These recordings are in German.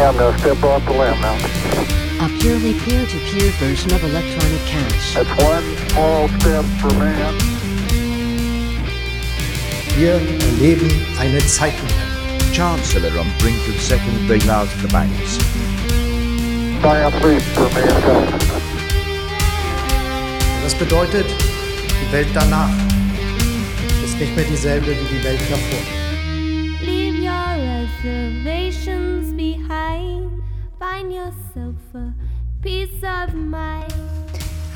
I'm going to step off the limb now. A purely peer-to-peer version of electronic cash. That's one small step for man. Wir erleben eine Zeitenwende. Chancellor on brink of second bailout of the banks. Das bedeutet, die Welt danach ist nicht mehr dieselbe wie die Welt davor.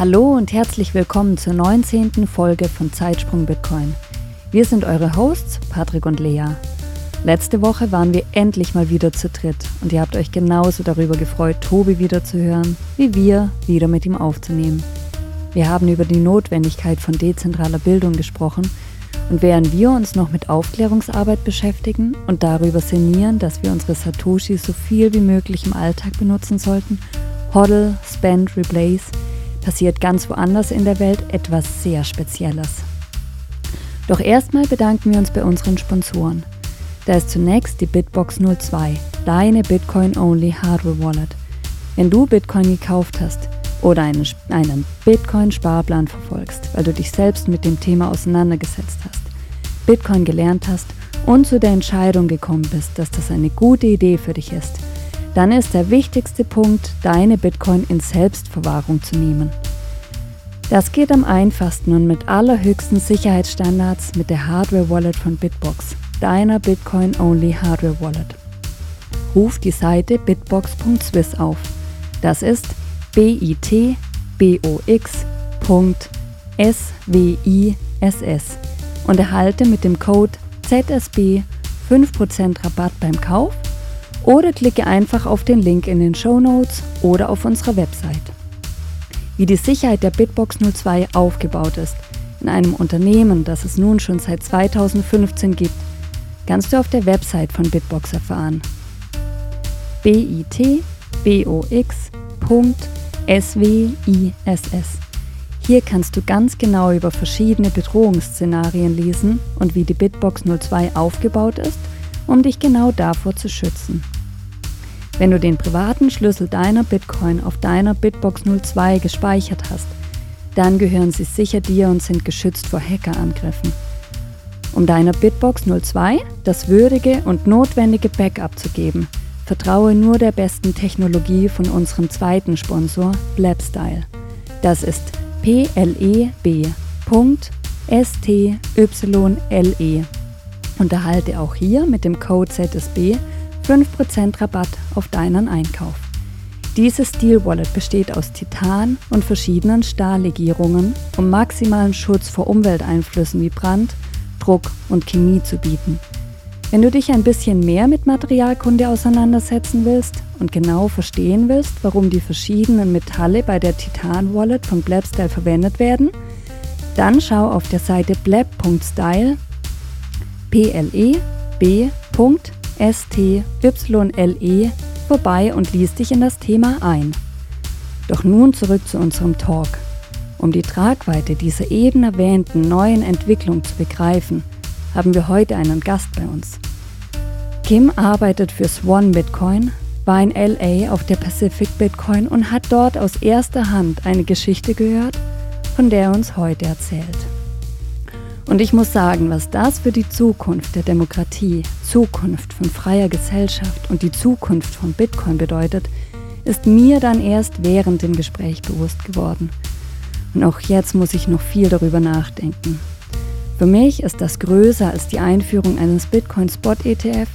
Hallo und herzlich willkommen zur 19. Folge von Zeitsprung Bitcoin. Wir sind eure Hosts, Patrick und Lea. Letzte Woche waren wir endlich mal wieder zu dritt und ihr habt euch genauso darüber gefreut, Tobi wieder zu hören, wie wir wieder mit ihm aufzunehmen. Wir haben über die Notwendigkeit von dezentraler Bildung gesprochen und während wir uns noch mit Aufklärungsarbeit beschäftigen und darüber sinnieren, dass wir unsere Satoshi so viel wie möglich im Alltag benutzen sollten, Hodl, Spend, Replace, passiert ganz woanders in der Welt etwas sehr Spezielles. Doch erstmal bedanken wir uns bei unseren Sponsoren. Da ist zunächst die Bitbox 02, deine Bitcoin-Only Hardware Wallet. Wenn du Bitcoin gekauft hast oder einen, einen Bitcoin-Sparplan verfolgst, weil du dich selbst mit dem Thema auseinandergesetzt hast, Bitcoin gelernt hast und zu der Entscheidung gekommen bist, dass das eine gute Idee für dich ist, dann ist der wichtigste Punkt, deine Bitcoin in Selbstverwahrung zu nehmen. Das geht am einfachsten und mit allerhöchsten Sicherheitsstandards mit der Hardware Wallet von Bitbox, deiner Bitcoin-Only Hardware Wallet. Ruf die Seite bitbox.swiss auf. Das ist bitbox.swiss und erhalte mit dem Code ZSB 5% Rabatt beim Kauf oder klicke einfach auf den Link in den Show Notes oder auf unserer Website. Wie die Sicherheit der Bitbox 02 aufgebaut ist, in einem Unternehmen, das es nun schon seit 2015 gibt, kannst du auf der Website von Bitbox erfahren. bitbox.swiss. Hier kannst du ganz genau über verschiedene Bedrohungsszenarien lesen und wie die Bitbox 02 aufgebaut ist, um dich genau davor zu schützen. Wenn du den privaten Schlüssel deiner Bitcoin auf deiner Bitbox 02 gespeichert hast, dann gehören sie sicher dir und sind geschützt vor Hackerangriffen. Um deiner Bitbox 02 das würdige und notwendige Backup zu geben, vertraue nur der besten Technologie von unserem zweiten Sponsor Blabstyle. Das ist pleb.style und erhalte auch hier mit dem Code ZSB 5% Rabatt auf deinen Einkauf. Diese Steel Wallet besteht aus Titan und verschiedenen Stahllegierungen, um maximalen Schutz vor Umwelteinflüssen wie Brand, Druck und Chemie zu bieten. Wenn du dich ein bisschen mehr mit Materialkunde auseinandersetzen willst und genau verstehen willst, warum die verschiedenen Metalle bei der Titan Wallet von Blabstyle verwendet werden, dann schau auf der Seite blab.style pleb.style vorbei und lies dich in das Thema ein. Doch nun zurück zu unserem Talk. Um die Tragweite dieser eben erwähnten neuen Entwicklung zu begreifen, haben wir heute einen Gast bei uns. Kim arbeitet für Swan Bitcoin, war in LA auf der Pacific Bitcoin und hat dort aus erster Hand eine Geschichte gehört, von der er uns heute erzählt. Und ich muss sagen, was das für die Zukunft der Demokratie, Zukunft von freier Gesellschaft und die Zukunft von Bitcoin bedeutet, ist mir dann erst während dem Gespräch bewusst geworden. Und auch jetzt muss ich noch viel darüber nachdenken. Für mich ist das größer als die Einführung eines Bitcoin Spot ETF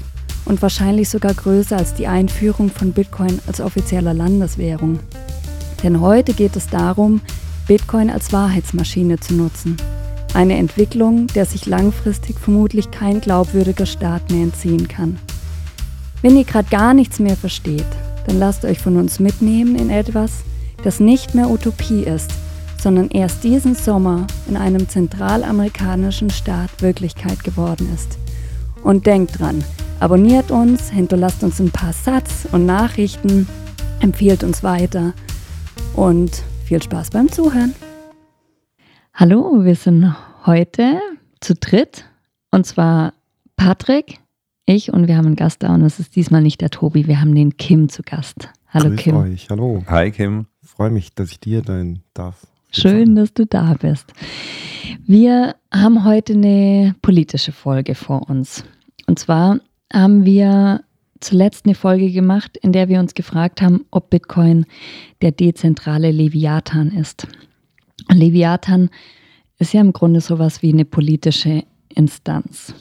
und wahrscheinlich sogar größer als die Einführung von Bitcoin als offizieller Landeswährung. Denn heute geht es darum, Bitcoin als Wahrheitsmaschine zu nutzen. Eine Entwicklung, der sich langfristig vermutlich kein glaubwürdiger Staat mehr entziehen kann. Wenn ihr gerade gar nichts mehr versteht, dann lasst euch von uns mitnehmen in etwas, das nicht mehr Utopie ist, sondern erst diesen Sommer in einem zentralamerikanischen Staat Wirklichkeit geworden ist. Und denkt dran, abonniert uns, hinterlasst uns ein paar Satz und Nachrichten, empfiehlt uns weiter und viel Spaß beim Zuhören. Hallo, wir sind heute zu dritt und zwar Patrick, ich und wir haben einen Gast da und es ist diesmal nicht der Tobi, wir haben den Kim zu Gast. Hallo Grüß Kim. euch, hallo. Hi Kim. Freue mich, dass ich dir sein darf. Schön, dass du da bist. Wir haben heute eine politische Folge vor uns. Und zwar haben wir zuletzt eine Folge gemacht, in der wir uns gefragt haben, ob Bitcoin der dezentrale Leviathan ist. Leviathan ist ja im Grunde sowas wie eine politische Instanz.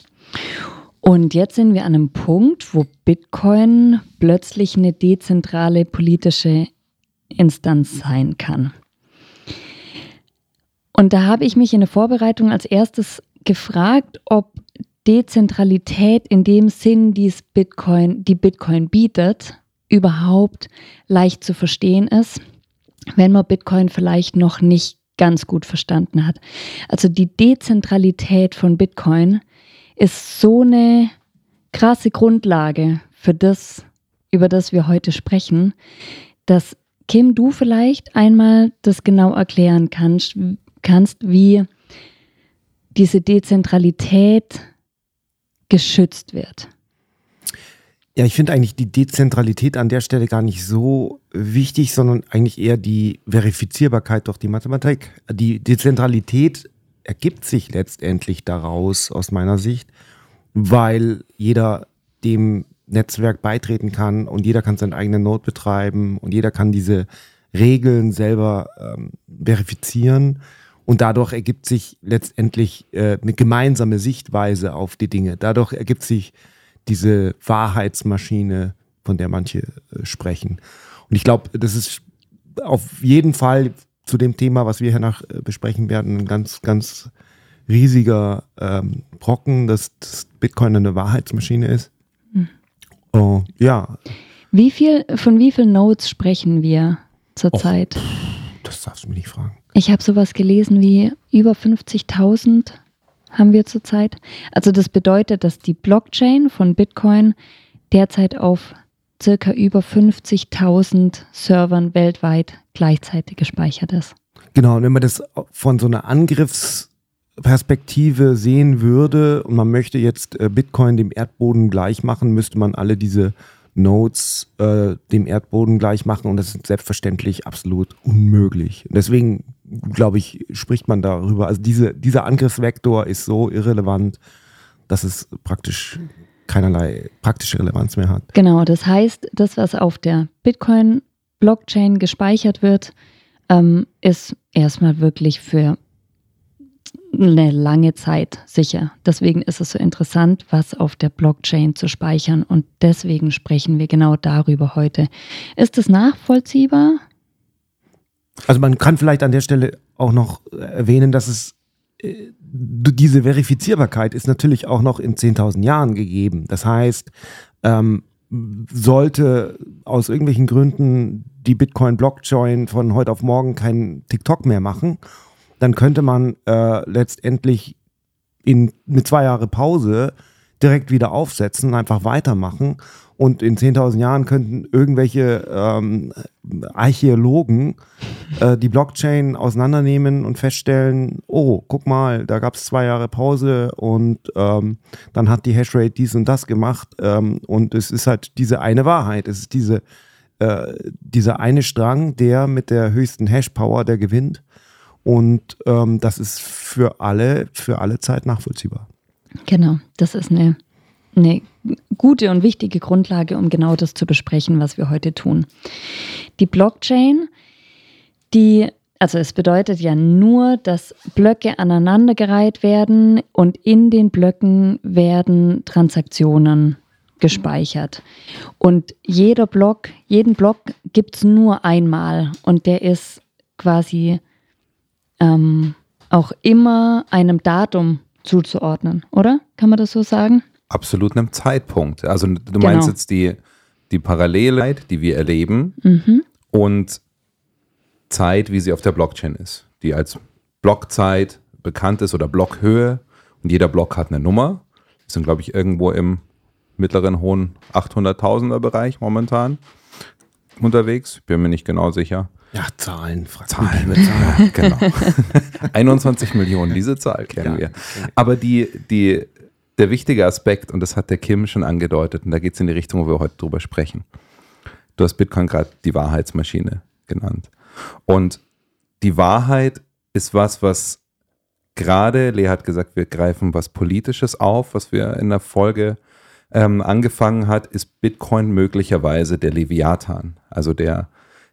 Und jetzt sind wir an einem Punkt, wo Bitcoin plötzlich eine dezentrale politische Instanz sein kann. Und da habe ich mich in der Vorbereitung als erstes gefragt, ob Dezentralität in dem Sinn, die es Bitcoin, die Bitcoin bietet, überhaupt leicht zu verstehen ist, wenn man Bitcoin vielleicht noch nicht ganz gut verstanden hat. Also die Dezentralität von Bitcoin ist so eine krasse Grundlage für das, über das wir heute sprechen, dass Kim, du vielleicht einmal das genau erklären kannst, kannst wie diese Dezentralität geschützt wird. Ja, ich finde eigentlich die Dezentralität an der Stelle gar nicht so wichtig, sondern eigentlich eher die Verifizierbarkeit durch die Mathematik. Die Dezentralität ergibt sich letztendlich daraus, aus meiner Sicht, weil jeder dem Netzwerk beitreten kann und jeder kann seinen eigenen Node betreiben und jeder kann diese Regeln selber ähm, verifizieren. Und dadurch ergibt sich letztendlich äh, eine gemeinsame Sichtweise auf die Dinge. Dadurch ergibt sich diese Wahrheitsmaschine, von der manche äh, sprechen. Und ich glaube, das ist auf jeden Fall zu dem Thema, was wir hier nach äh, besprechen werden, ein ganz, ganz riesiger ähm, Brocken, dass, dass Bitcoin eine Wahrheitsmaschine ist. Mhm. Oh, ja. Wie viel, von wie vielen Nodes sprechen wir zurzeit? Das darfst du mir nicht fragen. Ich habe sowas gelesen wie über 50.000 haben wir zurzeit. Also das bedeutet, dass die Blockchain von Bitcoin derzeit auf circa über 50.000 Servern weltweit gleichzeitig gespeichert ist. Genau, und wenn man das von so einer Angriffsperspektive sehen würde und man möchte jetzt äh, Bitcoin dem Erdboden gleich machen, müsste man alle diese Nodes äh, dem Erdboden gleich machen und das ist selbstverständlich absolut unmöglich. Deswegen, glaube ich, spricht man darüber. Also diese, dieser Angriffsvektor ist so irrelevant, dass es praktisch keinerlei praktische Relevanz mehr hat. Genau, das heißt, das, was auf der Bitcoin-Blockchain gespeichert wird, ähm, ist erstmal wirklich für eine lange Zeit sicher. Deswegen ist es so interessant, was auf der Blockchain zu speichern und deswegen sprechen wir genau darüber heute. Ist es nachvollziehbar? Also man kann vielleicht an der Stelle auch noch erwähnen, dass es äh, diese Verifizierbarkeit ist natürlich auch noch in 10.000 Jahren gegeben. Das heißt, ähm, sollte aus irgendwelchen Gründen die Bitcoin-Blockchain von heute auf morgen kein TikTok mehr machen, dann könnte man äh, letztendlich in, mit zwei Jahre Pause direkt wieder aufsetzen, einfach weitermachen. Und in 10.000 Jahren könnten irgendwelche ähm, Archäologen äh, die Blockchain auseinandernehmen und feststellen, oh, guck mal, da gab es zwei Jahre Pause und ähm, dann hat die Hashrate dies und das gemacht. Ähm, und es ist halt diese eine Wahrheit. Es ist diese, äh, dieser eine Strang, der mit der höchsten Hashpower, der gewinnt. Und ähm, das ist für alle, für alle Zeit nachvollziehbar. Genau, das ist eine, eine gute und wichtige Grundlage, um genau das zu besprechen, was wir heute tun. Die Blockchain, die, also es bedeutet ja nur, dass Blöcke aneinandergereiht werden und in den Blöcken werden Transaktionen gespeichert. Und jeder Block, jeden Block gibt es nur einmal und der ist quasi ähm, auch immer einem Datum zuzuordnen, oder? Kann man das so sagen? Absolut einem Zeitpunkt. Also du Genau. meinst jetzt die, die Parallelheit, die wir erleben Mhm. und Zeit, wie sie auf der Blockchain ist, die als Blockzeit bekannt ist oder Blockhöhe und jeder Block hat eine Nummer. Wir sind, glaube ich, irgendwo im mittleren, hohen 800.000er Bereich momentan unterwegs. Bin mir nicht genau sicher. Ja, Zahlen, Zahlen. mich Zahlen. genau. 21 Millionen, diese Zahl kennen Ja, wir. Aber die, die der wichtige Aspekt, und das hat der Kim schon angedeutet, und da geht es in die Richtung, wo wir heute drüber sprechen. Du hast Bitcoin gerade die Wahrheitsmaschine genannt. Und die Wahrheit ist was, was gerade, Lea hat gesagt, wir greifen was Politisches auf, was wir in der Folge ähm, angefangen hat, ist Bitcoin möglicherweise der Leviathan, also der,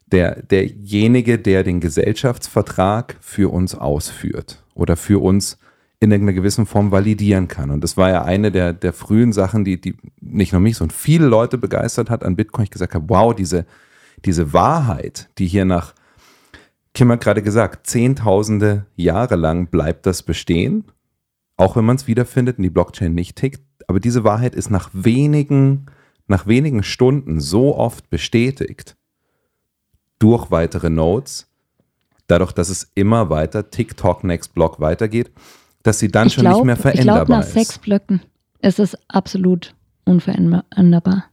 der, derjenige, der den Gesellschaftsvertrag für uns ausführt oder für uns in irgendeiner gewissen Form validieren kann. Und das war ja eine der, der frühen Sachen, die, die nicht nur mich, sondern viele Leute begeistert hat an Bitcoin. Ich gesagt habe, wow, diese, diese Wahrheit, die hier nach, Kim hat gerade gesagt, zehntausende Jahre lang bleibt das bestehen, auch wenn man es wiederfindet und die Blockchain nicht tickt. Aber diese Wahrheit ist nach wenigen, nach wenigen Stunden so oft bestätigt durch weitere Nodes, dadurch, dass es immer weiter TikTok Next Block weitergeht, dass sie dann Ich schon glaub- nicht mehr Ich veränderbar glaube, nach ist. sechs Blöcken ist es absolut unveränderbar.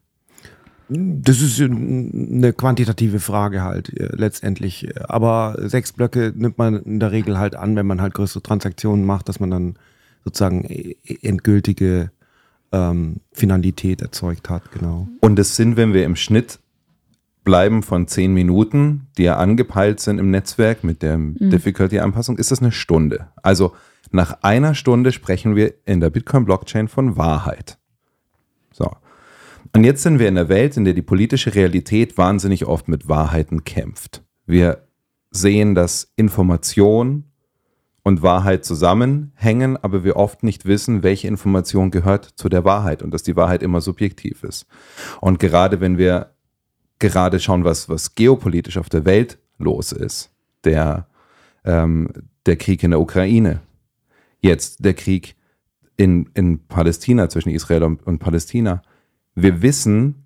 Das ist eine quantitative Frage halt äh, letztendlich. Aber sechs Blöcke nimmt man in der Regel halt an, wenn man halt größere Transaktionen macht, dass man dann sozusagen äh, endgültige ähm, Finalität erzeugt hat, genau. Und es sind, wenn wir im Schnitt bleiben von zehn Minuten, die ja angepeilt sind im Netzwerk mit der Difficulty-Anpassung, ist das eine Stunde. Also nach einer Stunde sprechen wir in der Bitcoin-Blockchain von Wahrheit. So. Und jetzt sind wir in einer Welt, in der die politische Realität wahnsinnig oft mit Wahrheiten kämpft. Wir sehen, dass Information und Wahrheit zusammenhängen, aber wir oft nicht wissen, welche Information gehört zu der Wahrheit und dass die Wahrheit immer subjektiv ist. Und gerade wenn wir gerade schauen, was, was geopolitisch auf der Welt los ist, der, ähm, der Krieg in der Ukraine, jetzt der Krieg in, in Palästina, zwischen Israel und, und Palästina, wir wissen,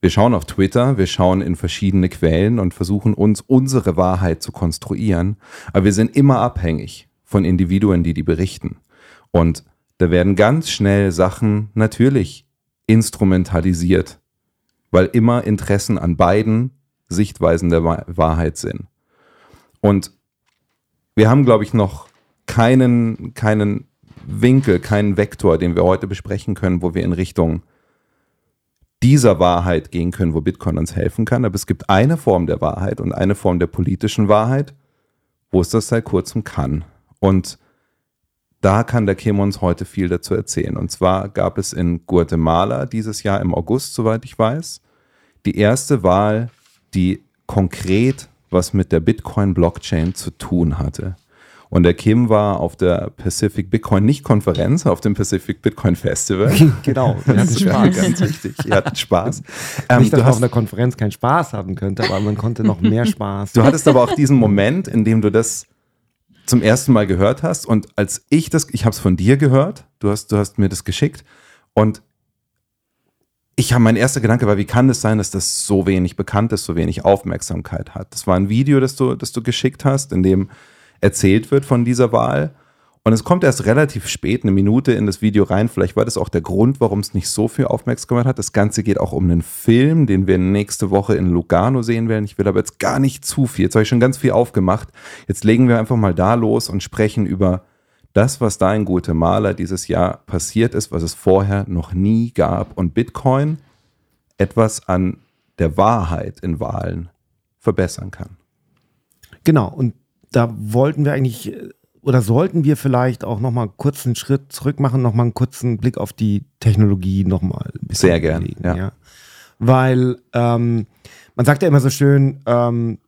wir schauen auf Twitter, wir schauen in verschiedene Quellen und versuchen uns unsere Wahrheit zu konstruieren, aber wir sind immer abhängig von Individuen, die die berichten. Und da werden ganz schnell Sachen natürlich instrumentalisiert, weil immer Interessen an beiden Sichtweisen der Wa- Wahrheit sind. Und wir haben, glaube ich, noch keinen, keinen Winkel, keinen Vektor, den wir heute besprechen können, wo wir in Richtung dieser Wahrheit gehen können, wo Bitcoin uns helfen kann. Aber es gibt eine Form der Wahrheit und eine Form der politischen Wahrheit, wo es das seit kurzem kann. Und da kann der Kim uns heute viel dazu erzählen. Und zwar gab es in Guatemala dieses Jahr im August, soweit ich weiß, die erste Wahl, die konkret was mit der Bitcoin-Blockchain zu tun hatte. Und der Kim war auf der Pacific Bitcoin, nicht Konferenz, auf dem Pacific Bitcoin Festival. Genau, wir hatten Das ist Spaß. ganz wichtig. Ihr hattet Spaß. Ähm, Nicht, dass du, man auf einer Konferenz keinen Spaß haben könnte, aber man konnte noch mehr Spaß. du hattest aber auch diesen Moment, in dem du das zum ersten Mal gehört hast. Und als ich das, ich habe es von dir gehört, du hast, du hast mir das geschickt. Und ich habe mein erster Gedanke war, wie kann es sein, dass das so wenig bekannt ist, so wenig Aufmerksamkeit hat? Das war ein Video, das du, das du geschickt hast, in dem erzählt wird von dieser Wahl. Und es kommt erst relativ spät, eine Minute in das Video rein. Vielleicht war das auch der Grund, warum es nicht so viel Aufmerksamkeit hat. Das Ganze geht auch um einen Film, den wir nächste Woche in Lugano sehen werden. Ich will aber jetzt gar nicht zu viel. Jetzt habe ich schon ganz viel aufgemacht. Jetzt legen wir einfach mal da los und sprechen über das, was da in Guatemala dieses Jahr passiert ist, was es vorher noch nie gab. Und Bitcoin etwas an der Wahrheit in Wahlen verbessern kann. Genau, und da wollten wir eigentlich, äh, oder sollten wir vielleicht auch nochmal kurz einen Schritt zurück machen, nochmal einen kurzen Blick auf die Technologie nochmal ein bisschen Sehr gern, legen, ja. Weil ähm, man sagt ja immer so schön, ähm,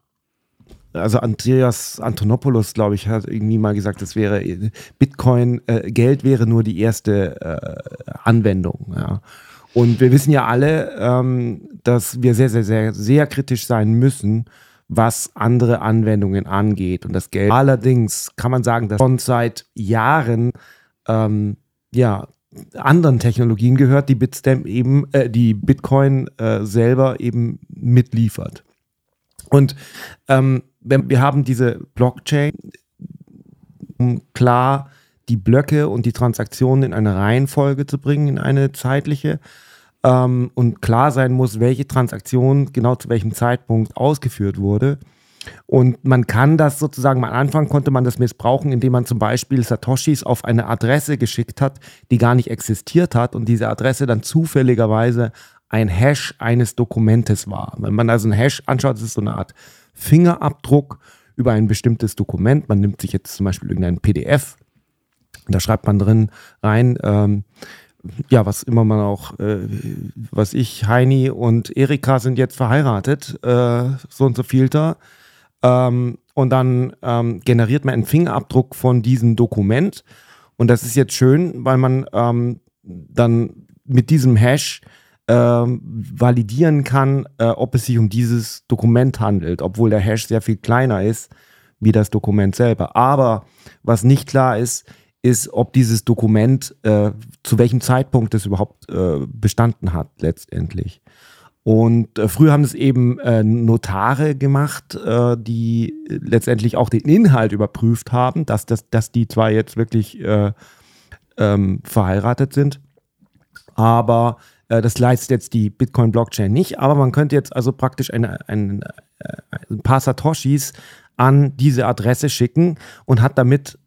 also Andreas Antonopoulos, glaube ich, hat irgendwie mal gesagt, das wäre Bitcoin, äh, Geld wäre nur die erste äh, Anwendung. Ja. Und wir wissen ja alle, ähm, dass wir sehr, sehr, sehr, sehr kritisch sein müssen, was andere Anwendungen angeht. Und das Geld. Allerdings kann man sagen, dass schon seit Jahren ähm, ja anderen Technologien gehört, die Bitstamp eben, äh, die Bitcoin äh, selber eben mitliefert. Und ähm, wir haben diese Blockchain, um klar die Blöcke und die Transaktionen in eine Reihenfolge zu bringen, in eine zeitliche. Ähm, und klar sein muss, welche Transaktion genau zu welchem Zeitpunkt ausgeführt wurde. Und man kann das sozusagen, am Anfang konnte man das missbrauchen, indem man zum Beispiel Satoshis auf eine Adresse geschickt hat, die gar nicht existiert hat und diese Adresse dann zufälligerweise ein Hash eines Dokumentes war. Wenn man also einen Hash anschaut, ist so eine Art Fingerabdruck über ein bestimmtes Dokument. Man nimmt sich jetzt zum Beispiel irgendein PDF, da schreibt man drin rein, ähm, ja, was immer man auch, äh, was ich, Heini und Erika sind jetzt verheiratet, äh, so und so vielter. Ähm, und dann ähm, generiert man einen Fingerabdruck von diesem Dokument. Und das ist jetzt schön, weil man ähm, dann mit diesem Hash ähm, validieren kann, äh, ob es sich um dieses Dokument handelt, obwohl der Hash sehr viel kleiner ist wie das Dokument selber. Aber was nicht klar ist, ist, ob dieses Dokument äh, zu welchem Zeitpunkt es überhaupt äh, bestanden hat letztendlich. Und äh, früher haben es eben äh, Notare gemacht, äh, die letztendlich auch den Inhalt überprüft haben, dass, dass, dass die zwar jetzt wirklich äh, ähm, verheiratet sind, aber das leistet jetzt die Bitcoin-Blockchain nicht. Aber man könnte jetzt also praktisch eine, ein, äh, ein paar Satoshis an diese Adresse schicken und hat damit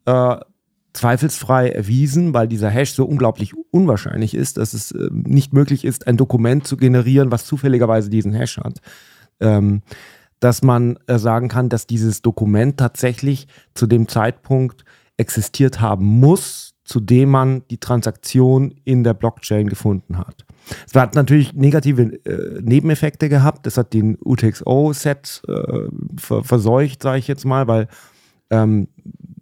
zweifelsfrei erwiesen, weil dieser Hash so unglaublich unwahrscheinlich ist, dass es äh, nicht möglich ist, ein Dokument zu generieren, was zufälligerweise diesen Hash hat. Ähm, dass man äh, sagen kann, dass dieses Dokument tatsächlich zu dem Zeitpunkt existiert haben muss, zu dem man die Transaktion in der Blockchain gefunden hat. Es hat natürlich negative äh, Nebeneffekte gehabt. Das hat den UTXO-Set äh, verseucht, sage ich jetzt mal, weil ähm,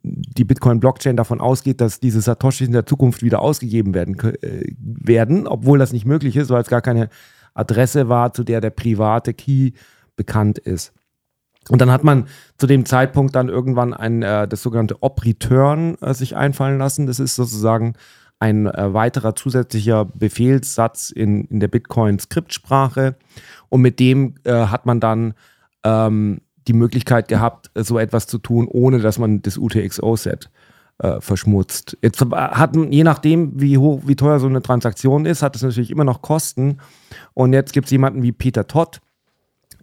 die Bitcoin-Blockchain davon ausgeht, dass diese Satoshis in der Zukunft wieder ausgegeben werden, äh, werden, obwohl das nicht möglich ist, weil es gar keine Adresse war, zu der der private Key bekannt ist. Und dann hat man zu dem Zeitpunkt dann irgendwann ein, äh, das sogenannte Op-Return äh, sich einfallen lassen. Das ist sozusagen ein äh, weiterer zusätzlicher Befehlssatz in, in der Bitcoin-Skriptsprache. Und mit dem äh, hat man dann ähm, die Möglichkeit gehabt, so etwas zu tun, ohne dass man das UTXO-Set äh, verschmutzt. Jetzt hat je nachdem, wie hoch, wie teuer so eine Transaktion ist, hat es natürlich immer noch Kosten. Und jetzt gibt es jemanden wie Peter Todd,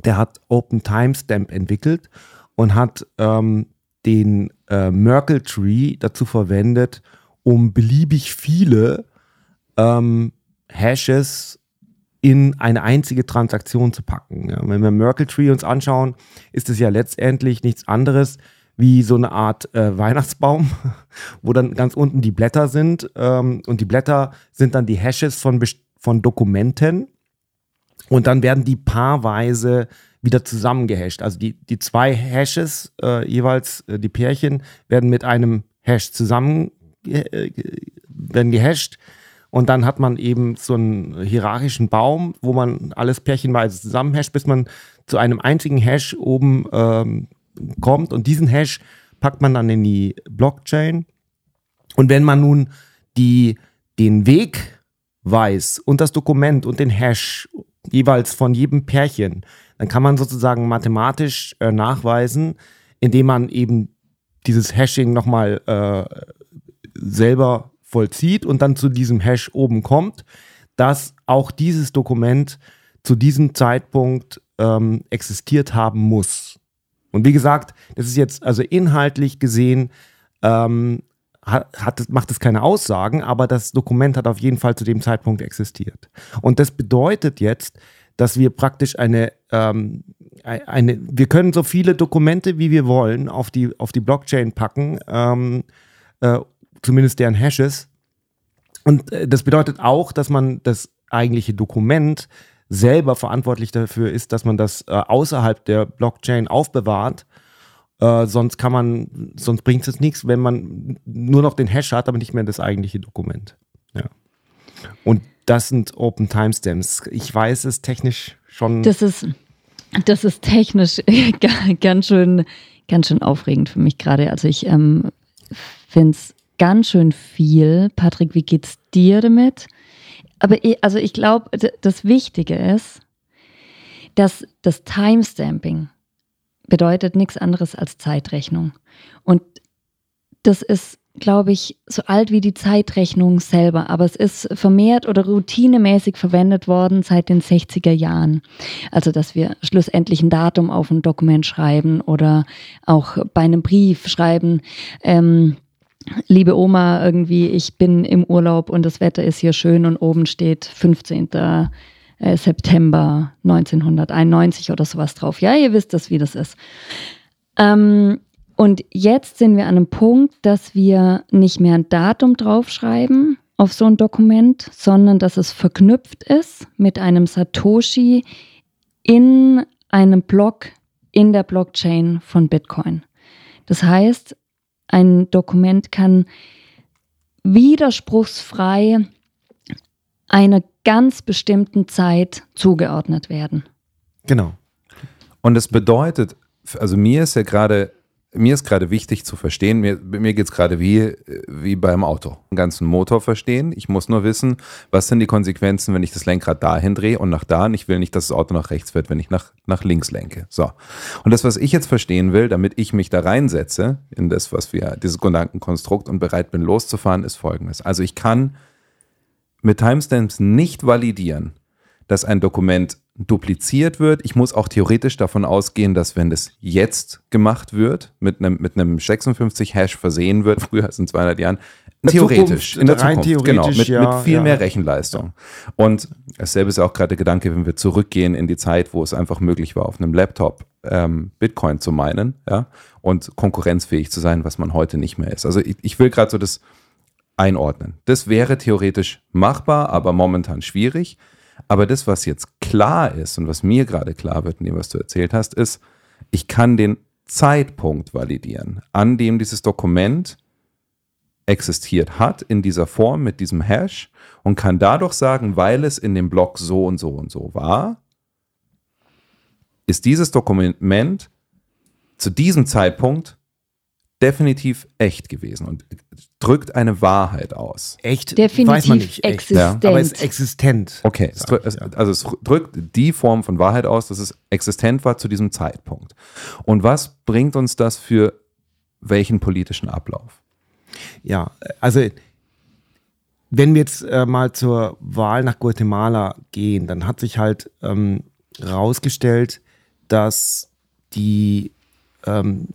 der hat Open Timestamp entwickelt und hat ähm, den äh, Merkle Tree dazu verwendet, um beliebig viele ähm, Hashes in eine einzige Transaktion zu packen. Ja, wenn wir Merkle Tree uns anschauen, ist es ja letztendlich nichts anderes wie so eine Art äh, Weihnachtsbaum, wo dann ganz unten die Blätter sind ähm, und die Blätter sind dann die Hashes von, von Dokumenten und dann werden die paarweise wieder zusammengehasht. Also die, die zwei Hashes äh, jeweils, äh, die Pärchen, werden mit einem Hash zusammen werden gehasht und dann hat man eben so einen hierarchischen Baum, wo man alles pärchenweise zusammenhasht, bis man zu einem einzigen Hash oben ähm, kommt. Und diesen Hash packt man dann in die Blockchain. Und wenn man nun die, den Weg weiß und das Dokument und den Hash jeweils von jedem Pärchen, dann kann man sozusagen mathematisch äh, nachweisen, indem man eben dieses Hashing nochmal äh, selber vollzieht und dann zu diesem Hash oben kommt, dass auch dieses Dokument zu diesem Zeitpunkt ähm, existiert haben muss. Und wie gesagt, das ist jetzt also inhaltlich gesehen, ähm, hat, hat, macht es keine Aussagen, aber das Dokument hat auf jeden Fall zu dem Zeitpunkt existiert. Und das bedeutet jetzt, dass wir praktisch eine, ähm, eine wir können so viele Dokumente, wie wir wollen, auf die, auf die Blockchain packen, ähm, äh, zumindest deren Hashes. Und äh, das bedeutet auch, dass man das eigentliche Dokument selber verantwortlich dafür ist, dass man das äh, außerhalb der Blockchain aufbewahrt. Äh, sonst kann man, sonst bringt es nichts, wenn man nur noch den Hash hat, aber nicht mehr das eigentliche Dokument. Ja. Und das sind Open Timestamps. Ich weiß es technisch schon. Das ist, das ist technisch ganz schön, ganz schön aufregend für mich gerade. Also ich ähm, finde es ganz schön viel. Patrick, wie geht's dir damit? Aber ich, also ich glaube, das Wichtige ist, dass das Timestamping bedeutet nichts anderes als Zeitrechnung. Und das ist glaube ich, so alt wie die Zeitrechnung selber, aber es ist vermehrt oder routinemäßig verwendet worden seit den 60er Jahren. Also, dass wir schlussendlich ein Datum auf ein Dokument schreiben oder auch bei einem Brief schreiben, ähm, liebe Oma, irgendwie, ich bin im Urlaub und das Wetter ist hier schön und oben steht 15. äh, September 1991 oder sowas drauf. Ja, ihr wisst das, wie das ist. Ähm, und jetzt sind wir an einem Punkt, dass wir nicht mehr ein Datum draufschreiben auf so ein Dokument, sondern dass es verknüpft ist mit einem Satoshi in einem Block in der Blockchain von Bitcoin. Das heißt, ein Dokument kann widerspruchsfrei einer ganz bestimmten Zeit zugeordnet werden. Genau. Und das bedeutet, also mir ist ja gerade, mir ist gerade wichtig zu verstehen, mir, mir geht es gerade wie, wie beim Auto. Den ganzen Motor verstehen. Ich muss nur wissen, was sind die Konsequenzen, wenn ich das Lenkrad dahin drehe und nach da. Und ich will nicht, dass das Auto nach rechts wird, wenn ich nach, nach links lenke. So. Und das, was ich jetzt verstehen will, damit ich mich da reinsetze, in das, was wir, dieses Gedankenkonstrukt und bereit bin loszufahren, ist folgendes. Also ich kann mit Timestamps nicht validieren, dass ein Dokument dupliziert wird. Ich muss auch theoretisch davon ausgehen, dass wenn das jetzt gemacht wird, mit einem, mit einem 56-Hash versehen wird, früher als in 200 Jahren, der theoretisch, Zukunft, in der Zukunft, genau, theoretisch, mit, ja, mit viel ja. mehr Rechenleistung. Und dasselbe ist auch gerade der Gedanke, wenn wir zurückgehen in die Zeit, wo es einfach möglich war, auf einem Laptop ähm, Bitcoin zu meinen, ja, und konkurrenzfähig zu sein, was man heute nicht mehr ist. Also ich, ich will gerade so das einordnen. Das wäre theoretisch machbar, aber momentan schwierig. Aber das, was jetzt klar ist und was mir gerade klar wird, in dem, was du erzählt hast, ist, ich kann den Zeitpunkt validieren, an dem dieses Dokument existiert hat, in dieser Form mit diesem Hash und kann dadurch sagen, weil es in dem Block so und so und so war, ist dieses Dokument zu diesem Zeitpunkt definitiv echt gewesen und drückt eine Wahrheit aus. Echt? Definitiv weiß man nicht. Echt. existent. Aber es ist existent. Okay, es drückt, es, also es drückt die Form von Wahrheit aus, dass es existent war zu diesem Zeitpunkt. Und was bringt uns das für welchen politischen Ablauf? Ja, also wenn wir jetzt äh, mal zur Wahl nach Guatemala gehen, dann hat sich halt ähm, rausgestellt, dass die, ähm,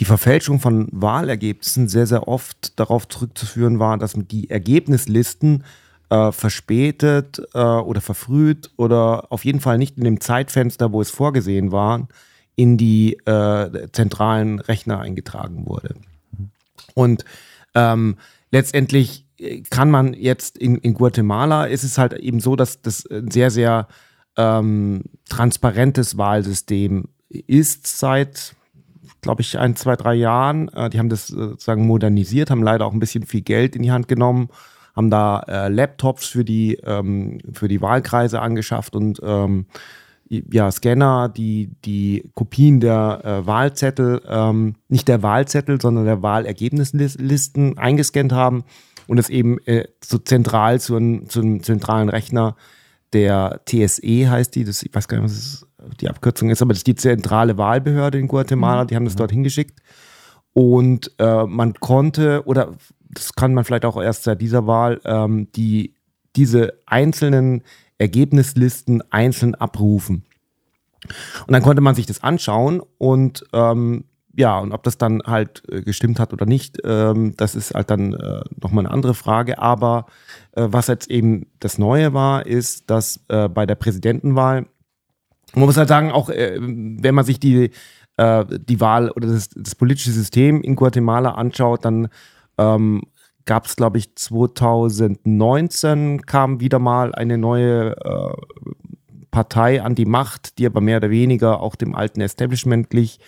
die Verfälschung von Wahlergebnissen sehr, sehr oft darauf zurückzuführen war, dass die Ergebnislisten äh, verspätet äh, oder verfrüht oder auf jeden Fall nicht in dem Zeitfenster, wo es vorgesehen war, in die äh, zentralen Rechner eingetragen wurde. Und ähm, letztendlich äh, kann man jetzt in, in Guatemala ist es halt eben so, dass das ein sehr, sehr ähm, transparentes Wahlsystem ist seit, glaube ich, ein, zwei, drei Jahren. Äh, die haben das äh, sozusagen modernisiert, haben leider auch ein bisschen viel Geld in die Hand genommen, haben da äh, Laptops für die, ähm, für die Wahlkreise angeschafft und ähm, ja, Scanner, die die Kopien der äh, Wahlzettel, ähm, nicht der Wahlzettel, sondern der Wahlergebnislisten eingescannt haben und es eben äh, so zentral zu, einem- zu einem zentralen Rechner der TSE heißt die, das, ich weiß gar nicht, was es, die Abkürzung ist, aber das ist die zentrale Wahlbehörde in Guatemala, die haben das dort hingeschickt. Und äh, man konnte, oder das kann man vielleicht auch erst seit dieser Wahl, ähm, die, diese einzelnen Ergebnislisten einzeln abrufen. Und dann konnte man sich das anschauen und ähm, ja, und ob das dann halt äh, gestimmt hat oder nicht, ähm, das ist halt dann äh, nochmal eine andere Frage. Aber äh, was jetzt eben das Neue war, ist, dass äh, bei der Präsidentenwahl, man muss halt sagen, auch äh, wenn man sich die, äh, die Wahl oder das, das politische System in Guatemala anschaut, dann ähm, gab es, glaube ich, 2019 kam wieder mal eine neue äh, Partei an die Macht, die aber mehr oder weniger auch dem alten Establishment glich.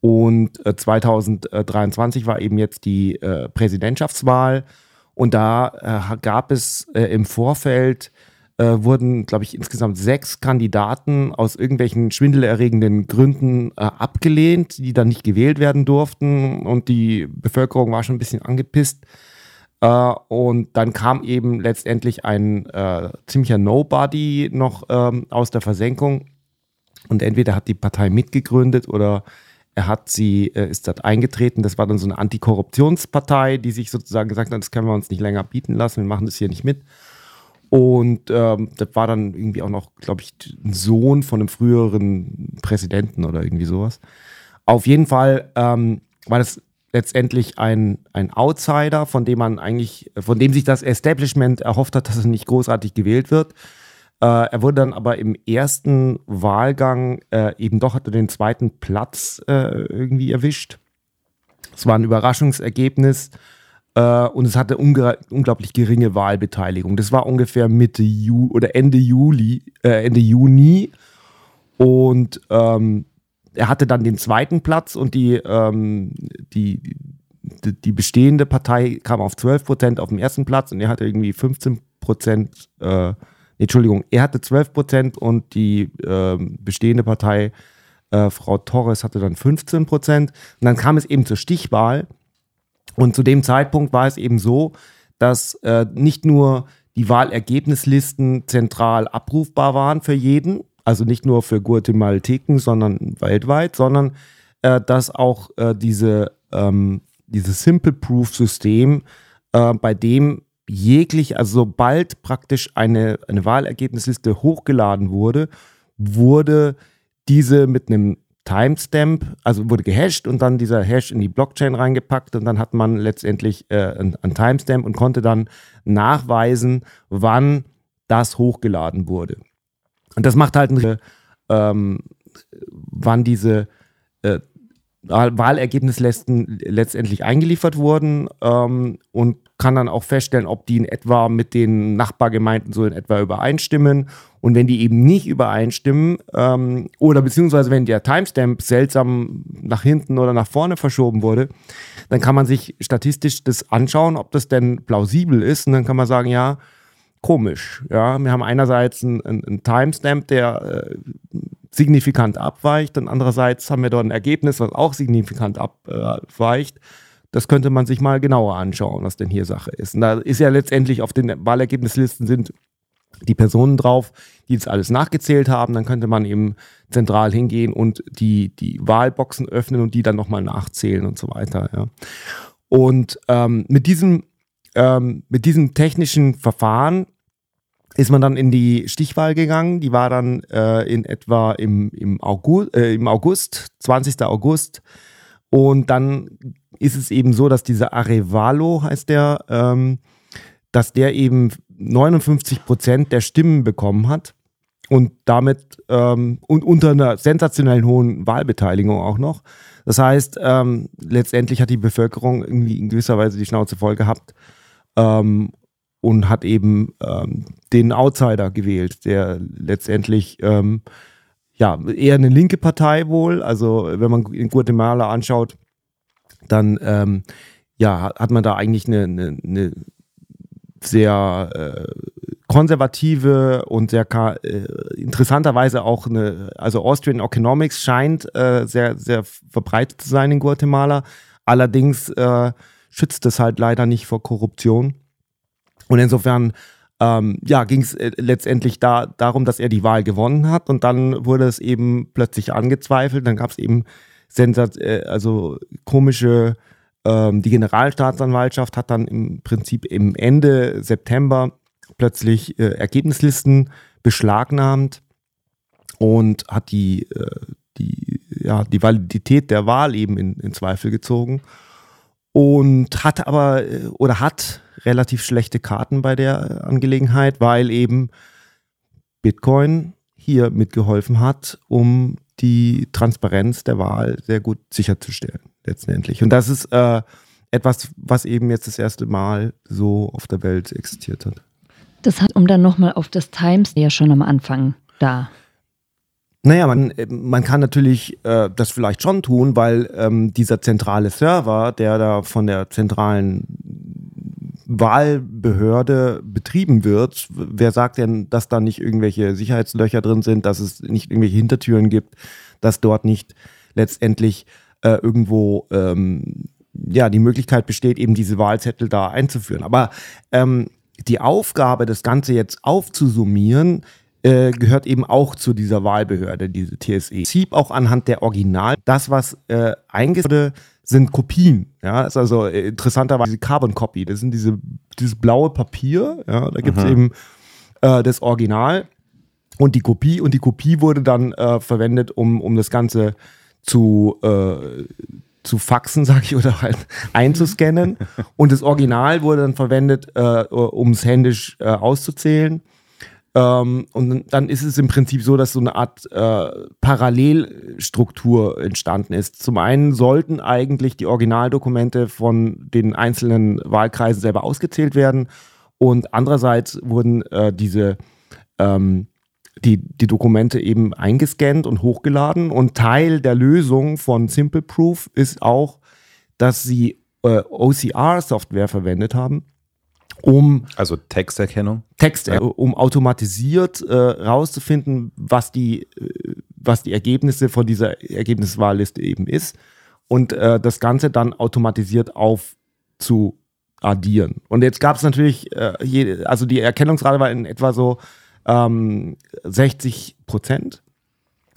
Und äh, 2023 war eben jetzt die äh, Präsidentschaftswahl. Und da äh, gab es äh, im Vorfeld, äh, wurden, glaube ich, insgesamt sechs Kandidaten aus irgendwelchen schwindelerregenden Gründen äh, abgelehnt, die dann nicht gewählt werden durften. Und die Bevölkerung war schon ein bisschen angepisst. Äh, und dann kam eben letztendlich ein äh, ziemlicher Nobody noch ähm, aus der Versenkung. Und entweder hat die Partei mitgegründet oder er hat sie, äh, ist dort eingetreten. Das war dann so eine Antikorruptionspartei, die sich sozusagen gesagt hat, das können wir uns nicht länger bieten lassen, wir machen das hier nicht mit. Und ähm, das war dann irgendwie auch noch, glaube ich, ein Sohn von einem früheren Präsidenten oder irgendwie sowas. Auf jeden Fall ähm, war das letztendlich ein, ein Outsider, von dem man eigentlich, von dem sich das Establishment erhofft hat, dass er nicht großartig gewählt wird. Äh, er wurde dann aber im ersten Wahlgang äh, eben doch hatte den zweiten Platz äh, irgendwie erwischt. Es war ein Überraschungsergebnis und es hatte unglaublich geringe Wahlbeteiligung. Das war ungefähr Mitte Ju oder Ende Juli, äh, Ende Juni. Und ähm, er hatte dann den zweiten Platz und die, ähm, die, die, die, bestehende Partei kam auf 12 Prozent auf dem ersten Platz und er hatte irgendwie 15 Prozent, äh, Entschuldigung, er hatte 12 Prozent und die äh, bestehende Partei, äh, Frau Torres, hatte dann 15 Prozent. Und dann kam es eben zur Stichwahl und zu dem Zeitpunkt war es eben so, dass äh, nicht nur die Wahlergebnislisten zentral abrufbar waren für jeden, also nicht nur für Guatemalteken, sondern weltweit, sondern äh, dass auch äh, diese, ähm, dieses Simple Proof System, äh, bei dem jeglich, also sobald praktisch eine, eine Wahlergebnisliste hochgeladen wurde, wurde diese mit einem Timestamp, also wurde gehasht und dann dieser Hash in die Blockchain reingepackt und dann hat man letztendlich äh, ein, ein Timestamp und konnte dann nachweisen, wann das hochgeladen wurde. Und das macht halt, eine, ähm, wann diese äh, Wahlergebnislisten letztendlich eingeliefert wurden ähm, und kann dann auch feststellen, ob die in etwa mit den Nachbargemeinden so in etwa übereinstimmen. Und wenn die eben nicht übereinstimmen ähm, oder beziehungsweise wenn der Timestamp seltsam nach hinten oder nach vorne verschoben wurde, dann kann man sich statistisch das anschauen, ob das denn plausibel ist. Und dann kann man sagen, ja, komisch. Ja, wir haben einerseits einen, einen Timestamp, der äh, signifikant abweicht und andererseits haben wir dort ein Ergebnis, was auch signifikant abweicht. Das könnte man sich mal genauer anschauen, was denn hier Sache ist. Und da ist ja letztendlich auf den Wahlergebnislisten sind die Personen drauf, die das alles nachgezählt haben. Dann könnte man eben zentral hingehen und die, die Wahlboxen öffnen und die dann nochmal nachzählen und so weiter. Ja. Und ähm, mit, diesem, ähm, mit diesem technischen Verfahren ist man dann in die Stichwahl gegangen. Die war dann äh, in etwa im, im, August, äh, im August, 20. August. Und dann ist es eben so, dass dieser Arevalo heißt der, ähm, dass der eben 59 Prozent der Stimmen bekommen hat und damit ähm, und unter einer sensationellen hohen Wahlbeteiligung auch noch. Das heißt, ähm, letztendlich hat die Bevölkerung irgendwie in gewisser Weise die Schnauze voll gehabt ähm, und hat eben ähm, den Outsider gewählt, der letztendlich ähm, ja eher eine linke Partei wohl. Also wenn man in Guatemala anschaut, dann ähm, ja hat man da eigentlich eine, eine, eine sehr äh, konservative und sehr äh, interessanterweise auch eine, also Austrian Economics scheint äh, sehr, sehr verbreitet zu sein in Guatemala. Allerdings äh, schützt es halt leider nicht vor Korruption. Und insofern ähm, ja, ging es äh, letztendlich da, darum, dass er die Wahl gewonnen hat und dann wurde es eben plötzlich angezweifelt. Dann gab es eben Sensat äh, also komische, ähm, die Generalstaatsanwaltschaft hat dann im Prinzip im Ende September plötzlich äh, Ergebnislisten beschlagnahmt und hat die, äh, die, ja, die Validität der Wahl eben in, in Zweifel gezogen und hat aber äh, oder hat relativ schlechte Karten bei der Angelegenheit, weil eben Bitcoin hier mitgeholfen hat, um die Transparenz der Wahl sehr gut sicherzustellen, letztendlich. Und das ist äh, etwas, was eben jetzt das erste Mal so auf der Welt existiert hat. Das hat, um dann nochmal auf das Times ja schon am Anfang da. Naja, man, äh, man kann natürlich äh, das vielleicht schon tun, weil ähm, dieser zentrale Server, der da von der zentralen Wahlbehörde betrieben wird, wer sagt denn, dass da nicht irgendwelche Sicherheitslöcher drin sind, dass es nicht irgendwelche Hintertüren gibt, dass dort nicht letztendlich äh, irgendwo ähm, ja die Möglichkeit besteht, eben diese Wahlzettel da einzuführen. Aber ähm, die Aufgabe, das Ganze jetzt aufzusummieren, äh, gehört eben auch zu dieser Wahlbehörde, diese TSE. Sieb auch anhand der Original. Das, was äh, eingesetzt wurde, sind Kopien. Ja, ist also äh, interessanterweise die Carbon Copy. Das sind diese, dieses blaue Papier. Ja, da gibt es eben äh, das Original und die Kopie. Und die Kopie wurde dann äh, verwendet, um, um das Ganze zu, äh, zu faxen, sage ich, oder halt einzuscannen. Und das Original wurde dann verwendet, äh, um es händisch äh, auszuzählen. Ähm, und dann ist es im Prinzip so, dass so eine Art äh, Parallelstruktur entstanden ist. Zum einen sollten eigentlich die Originaldokumente von den einzelnen Wahlkreisen selber ausgezählt werden. Und andererseits wurden äh, diese ähm, die, die Dokumente eben eingescannt und hochgeladen. Und Teil der Lösung von Simple Proof ist auch, dass sie äh, OCR-Software verwendet haben, um Also Texterkennung. Text, äh, um automatisiert äh, rauszufinden, was die, äh, was die Ergebnisse von dieser Ergebniswahlliste eben ist und äh, das Ganze dann automatisiert aufzuaddieren. Und jetzt gab es natürlich, äh, je, also die Erkennungsrate war in etwa so ähm, 60 Prozent.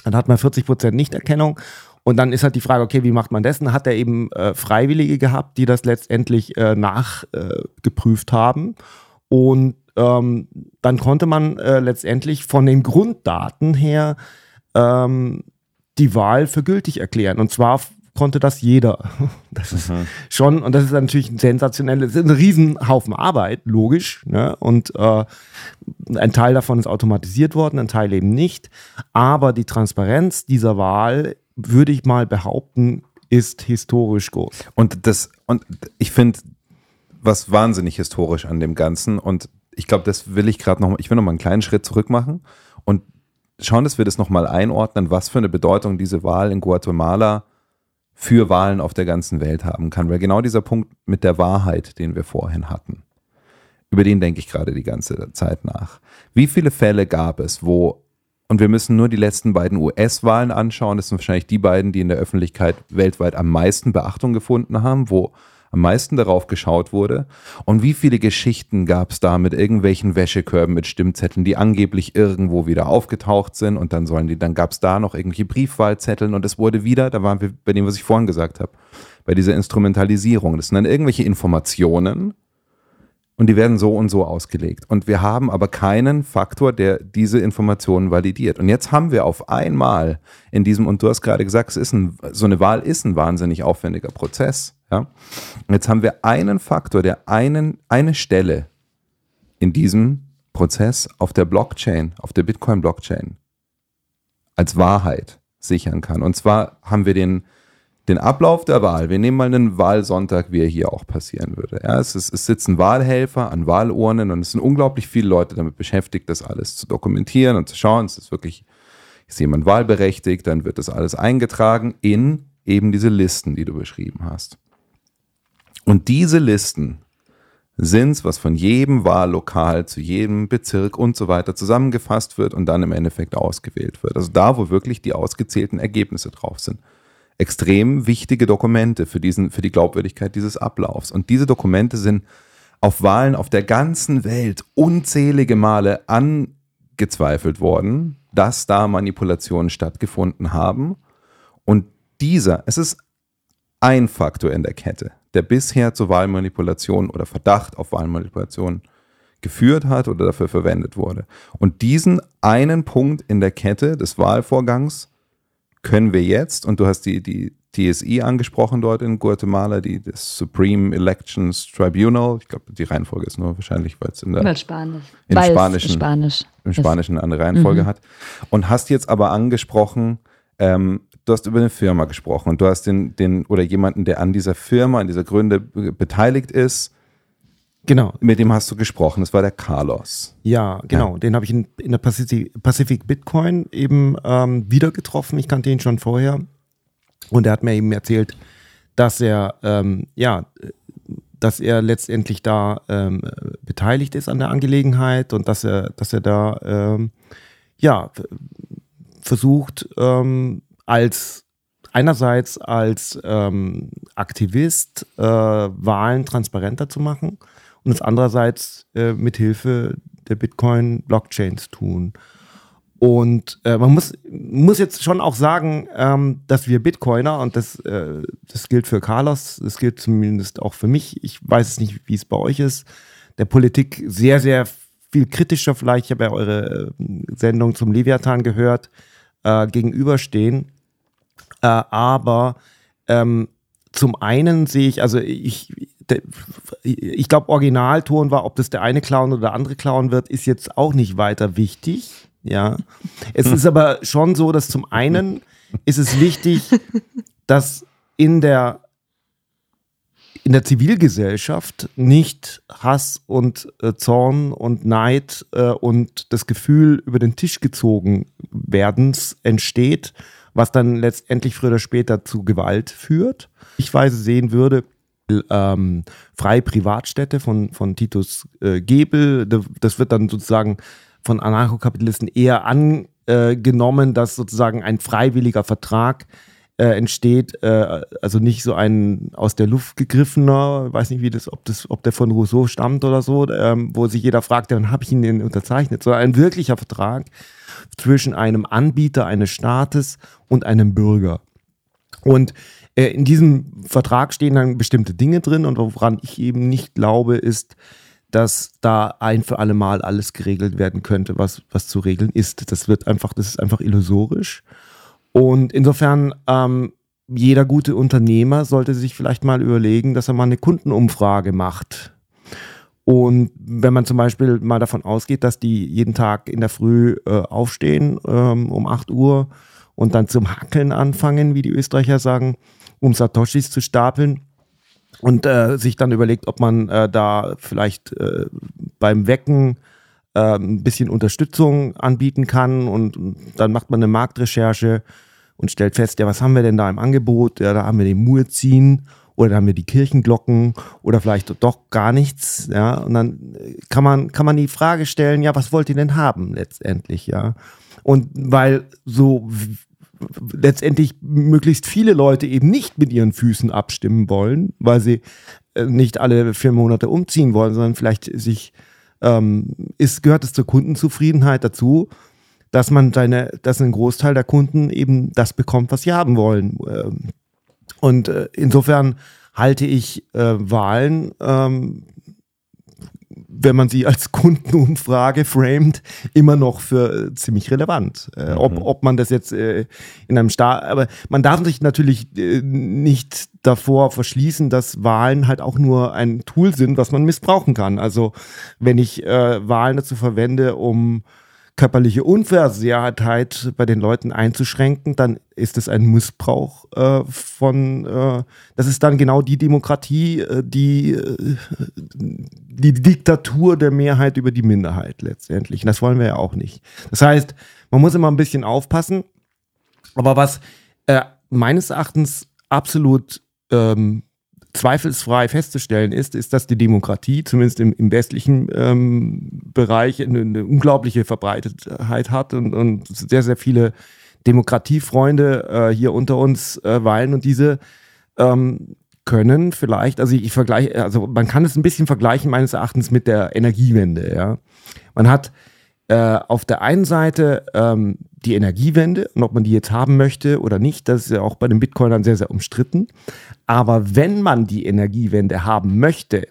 Dann hat man 40 Prozent Nichterkennung. Und dann ist halt die Frage, okay, wie macht man das? Dann hat er eben äh, Freiwillige gehabt, die das letztendlich äh, nachgeprüft haben. Und ähm, dann konnte man äh, letztendlich von den Grunddaten her ähm, die Wahl für gültig erklären. Und zwar konnte das jeder. Das ist schon, und das ist natürlich ein sensationelles, ein Riesenhaufen Arbeit, logisch. Ne? Und äh, ein Teil davon ist automatisiert worden, ein Teil eben nicht. Aber die Transparenz dieser Wahl, würde ich mal behaupten, ist historisch groß. Und das, und ich finde, was wahnsinnig historisch an dem Ganzen und ich glaube, das will ich gerade noch, ich will noch mal einen kleinen Schritt zurück machen und schauen, dass wir das noch mal einordnen, was für eine Bedeutung diese Wahl in Guatemala für Wahlen auf der ganzen Welt haben kann. Weil genau dieser Punkt mit der Wahrheit, den wir vorhin hatten, über den denke ich gerade die ganze Zeit nach. Wie viele Fälle gab es, wo, und wir müssen nur die letzten beiden US-Wahlen anschauen, das sind wahrscheinlich die beiden, die in der Öffentlichkeit weltweit am meisten Beachtung gefunden haben, wo am meisten darauf geschaut wurde. Und wie viele Geschichten gab es da mit irgendwelchen Wäschekörben mit Stimmzetteln, die angeblich irgendwo wieder aufgetaucht sind und dann sollen die, dann gab es da noch irgendwelche Briefwahlzetteln und es wurde wieder, da waren wir bei dem, was ich vorhin gesagt habe, bei dieser Instrumentalisierung. Das sind dann irgendwelche Informationen, und die werden so und so ausgelegt. Und wir haben aber keinen Faktor, der diese Informationen validiert. Und jetzt haben wir auf einmal in diesem, und du hast gerade gesagt, es ist ein, so eine Wahl ist ein wahnsinnig aufwendiger Prozess. Ja? Und jetzt haben wir einen Faktor, der einen, eine Stelle in diesem Prozess auf der Blockchain, auf der Bitcoin-Blockchain als Wahrheit sichern kann. Und zwar haben wir den, den Ablauf der Wahl. Wir nehmen mal einen Wahlsonntag, wie er hier auch passieren würde. Ja, es, ist, es sitzen Wahlhelfer an Wahlurnen und es sind unglaublich viele Leute damit beschäftigt, das alles zu dokumentieren und zu schauen. Es ist wirklich, ist jemand wahlberechtigt, dann wird das alles eingetragen in eben diese Listen, die du beschrieben hast. Und diese Listen sind was von jedem Wahllokal zu jedem Bezirk und so weiter zusammengefasst wird und dann im Endeffekt ausgewählt wird. Also da, wo wirklich die ausgezählten Ergebnisse drauf sind. Extrem wichtige Dokumente für, diesen, für die Glaubwürdigkeit dieses Ablaufs. Und diese Dokumente sind auf Wahlen auf der ganzen Welt unzählige Male angezweifelt worden, dass da Manipulationen stattgefunden haben. Und dieser, es ist ein Faktor in der Kette, der bisher zu Wahlmanipulation oder Verdacht auf Wahlmanipulation geführt hat oder dafür verwendet wurde. Und diesen einen Punkt in der Kette des Wahlvorgangs können wir jetzt, und du hast die, die TSI angesprochen dort in Guatemala, die, das Supreme Elections Tribunal, ich glaube, die Reihenfolge ist nur wahrscheinlich, weil es in der Spanisch. Es Spanischen- Spanisch. im. Spanischen eine Reihenfolge Mhm. hat. Und hast jetzt aber angesprochen, ähm, du hast über eine Firma gesprochen und du hast den, den oder jemanden, der an dieser Firma, an dieser Gründe be- beteiligt ist, Genau. mit dem hast du gesprochen. Das war der Carlos. Ja, genau. Den habe ich in, in der Pacific, Pacific Bitcoin eben ähm, wieder getroffen. Ich kannte ihn schon vorher. Und er hat mir eben erzählt, dass er, ähm, ja, dass er letztendlich da ähm, äh, beteiligt ist an der Angelegenheit und dass er, dass er da, ähm, ja, versucht, ähm, als einerseits als ähm, Aktivist äh, Wahlen transparenter zu machen und es andererseits äh, mit Hilfe der Bitcoin-Blockchains tun. Und äh, man muss, muss jetzt schon auch sagen, ähm, dass wir Bitcoiner, und das, äh, das gilt für Carlos, das gilt zumindest auch für mich, ich weiß es nicht, wie es bei euch ist, der Politik sehr, sehr viel kritischer vielleicht, ich habe ja eure äh, Sendung zum Leviathan gehört, äh, gegenüberstehen. Äh, aber ähm, zum einen sehe ich, also ich, de- ich glaube, Originalton war, ob das der eine Clown oder der andere Clown wird, ist jetzt auch nicht weiter wichtig. Ja. Es ist aber schon so, dass zum einen ist es wichtig, dass in der in der Zivilgesellschaft nicht Hass und äh, Zorn und Neid äh, und das Gefühl über den Tisch gezogen werdens entsteht, was dann letztendlich früher oder später zu Gewalt führt. Ich weise sehen würde, ähm, freie Privatstädte von, von Titus äh, Gebel, Da- das wird dann sozusagen von Anarchokapitalisten eher angenommen, dass sozusagen ein freiwilliger Vertrag äh, entsteht, äh, also nicht so ein aus der Luft gegriffener, weiß nicht, wie das, ob das, ob der von Rousseau stammt oder so, ähm, wo sich jeder fragt, ja, wann habe ich ihn denn unterzeichnet, sondern ein wirklicher Vertrag zwischen einem Anbieter eines Staates und einem Bürger. Und äh, in diesem Vertrag stehen dann bestimmte Dinge drin und woran ich eben nicht glaube, ist, dass da ein für alle Mal alles geregelt werden könnte, was, was zu regeln ist. Das wird einfach, das ist einfach illusorisch. Und insofern, ähm, jeder gute Unternehmer sollte sich vielleicht mal überlegen, dass er mal eine Kundenumfrage macht. Und wenn man zum Beispiel mal davon ausgeht, dass die jeden Tag in der Früh äh, aufstehen ähm, um 8 Uhr und dann zum Hackeln anfangen, wie die Österreicher sagen, um Satoshis zu stapeln und äh, sich dann überlegt, ob man äh, da vielleicht äh, beim Wecken äh, ein bisschen Unterstützung anbieten kann und, und dann macht man eine Marktrecherche und stellt fest, ja, was haben wir denn da im Angebot? Ja, da haben wir den Muezzin oder da haben wir die Kirchenglocken oder vielleicht doch gar nichts, ja, und dann kann man, kann man die Frage stellen, ja, was wollt ihr denn haben letztendlich, ja? Und weil so letztendlich möglichst viele Leute eben nicht mit ihren Füßen abstimmen wollen, weil sie äh, nicht alle vier Monate umziehen wollen, sondern vielleicht sich ähm, ist, gehört es zur Kundenzufriedenheit dazu, dass man seine, dass ein Großteil der Kunden eben das bekommt, was sie haben wollen. Ähm, und äh, insofern halte ich äh, Wahlen, ähm, wenn man sie als Kundenumfrage framed, immer noch für äh, ziemlich relevant. Äh, ob, ob man das jetzt äh, in einem Staat, aber man darf sich natürlich äh, nicht davor verschließen, dass Wahlen halt auch nur ein Tool sind, was man missbrauchen kann. Also wenn ich äh, Wahlen dazu verwende, um körperliche Unversehrtheit bei den Leuten einzuschränken, dann ist es ein Missbrauch äh, von, äh, das ist dann genau die Demokratie, äh, die, äh, die Diktatur der Mehrheit über die Minderheit letztendlich. Und das wollen wir ja auch nicht. Das heißt, man muss immer ein bisschen aufpassen. Aber was äh, meines Erachtens absolut ähm, zweifelsfrei festzustellen ist, ist, dass die Demokratie, zumindest im, im westlichen ähm, Bereich, eine, eine unglaubliche Verbreitetheit hat und, und sehr, sehr viele Demokratiefreunde äh, hier unter uns äh, weilen und diese ähm, können vielleicht, also ich vergleiche, also man kann es ein bisschen vergleichen meines Erachtens mit der Energiewende, ja. Man hat äh, auf der einen Seite ähm, die Energiewende und ob man die jetzt haben möchte oder nicht, das ist ja auch bei den Bitcoinern sehr, sehr umstritten. Aber wenn man die Energiewende haben möchte,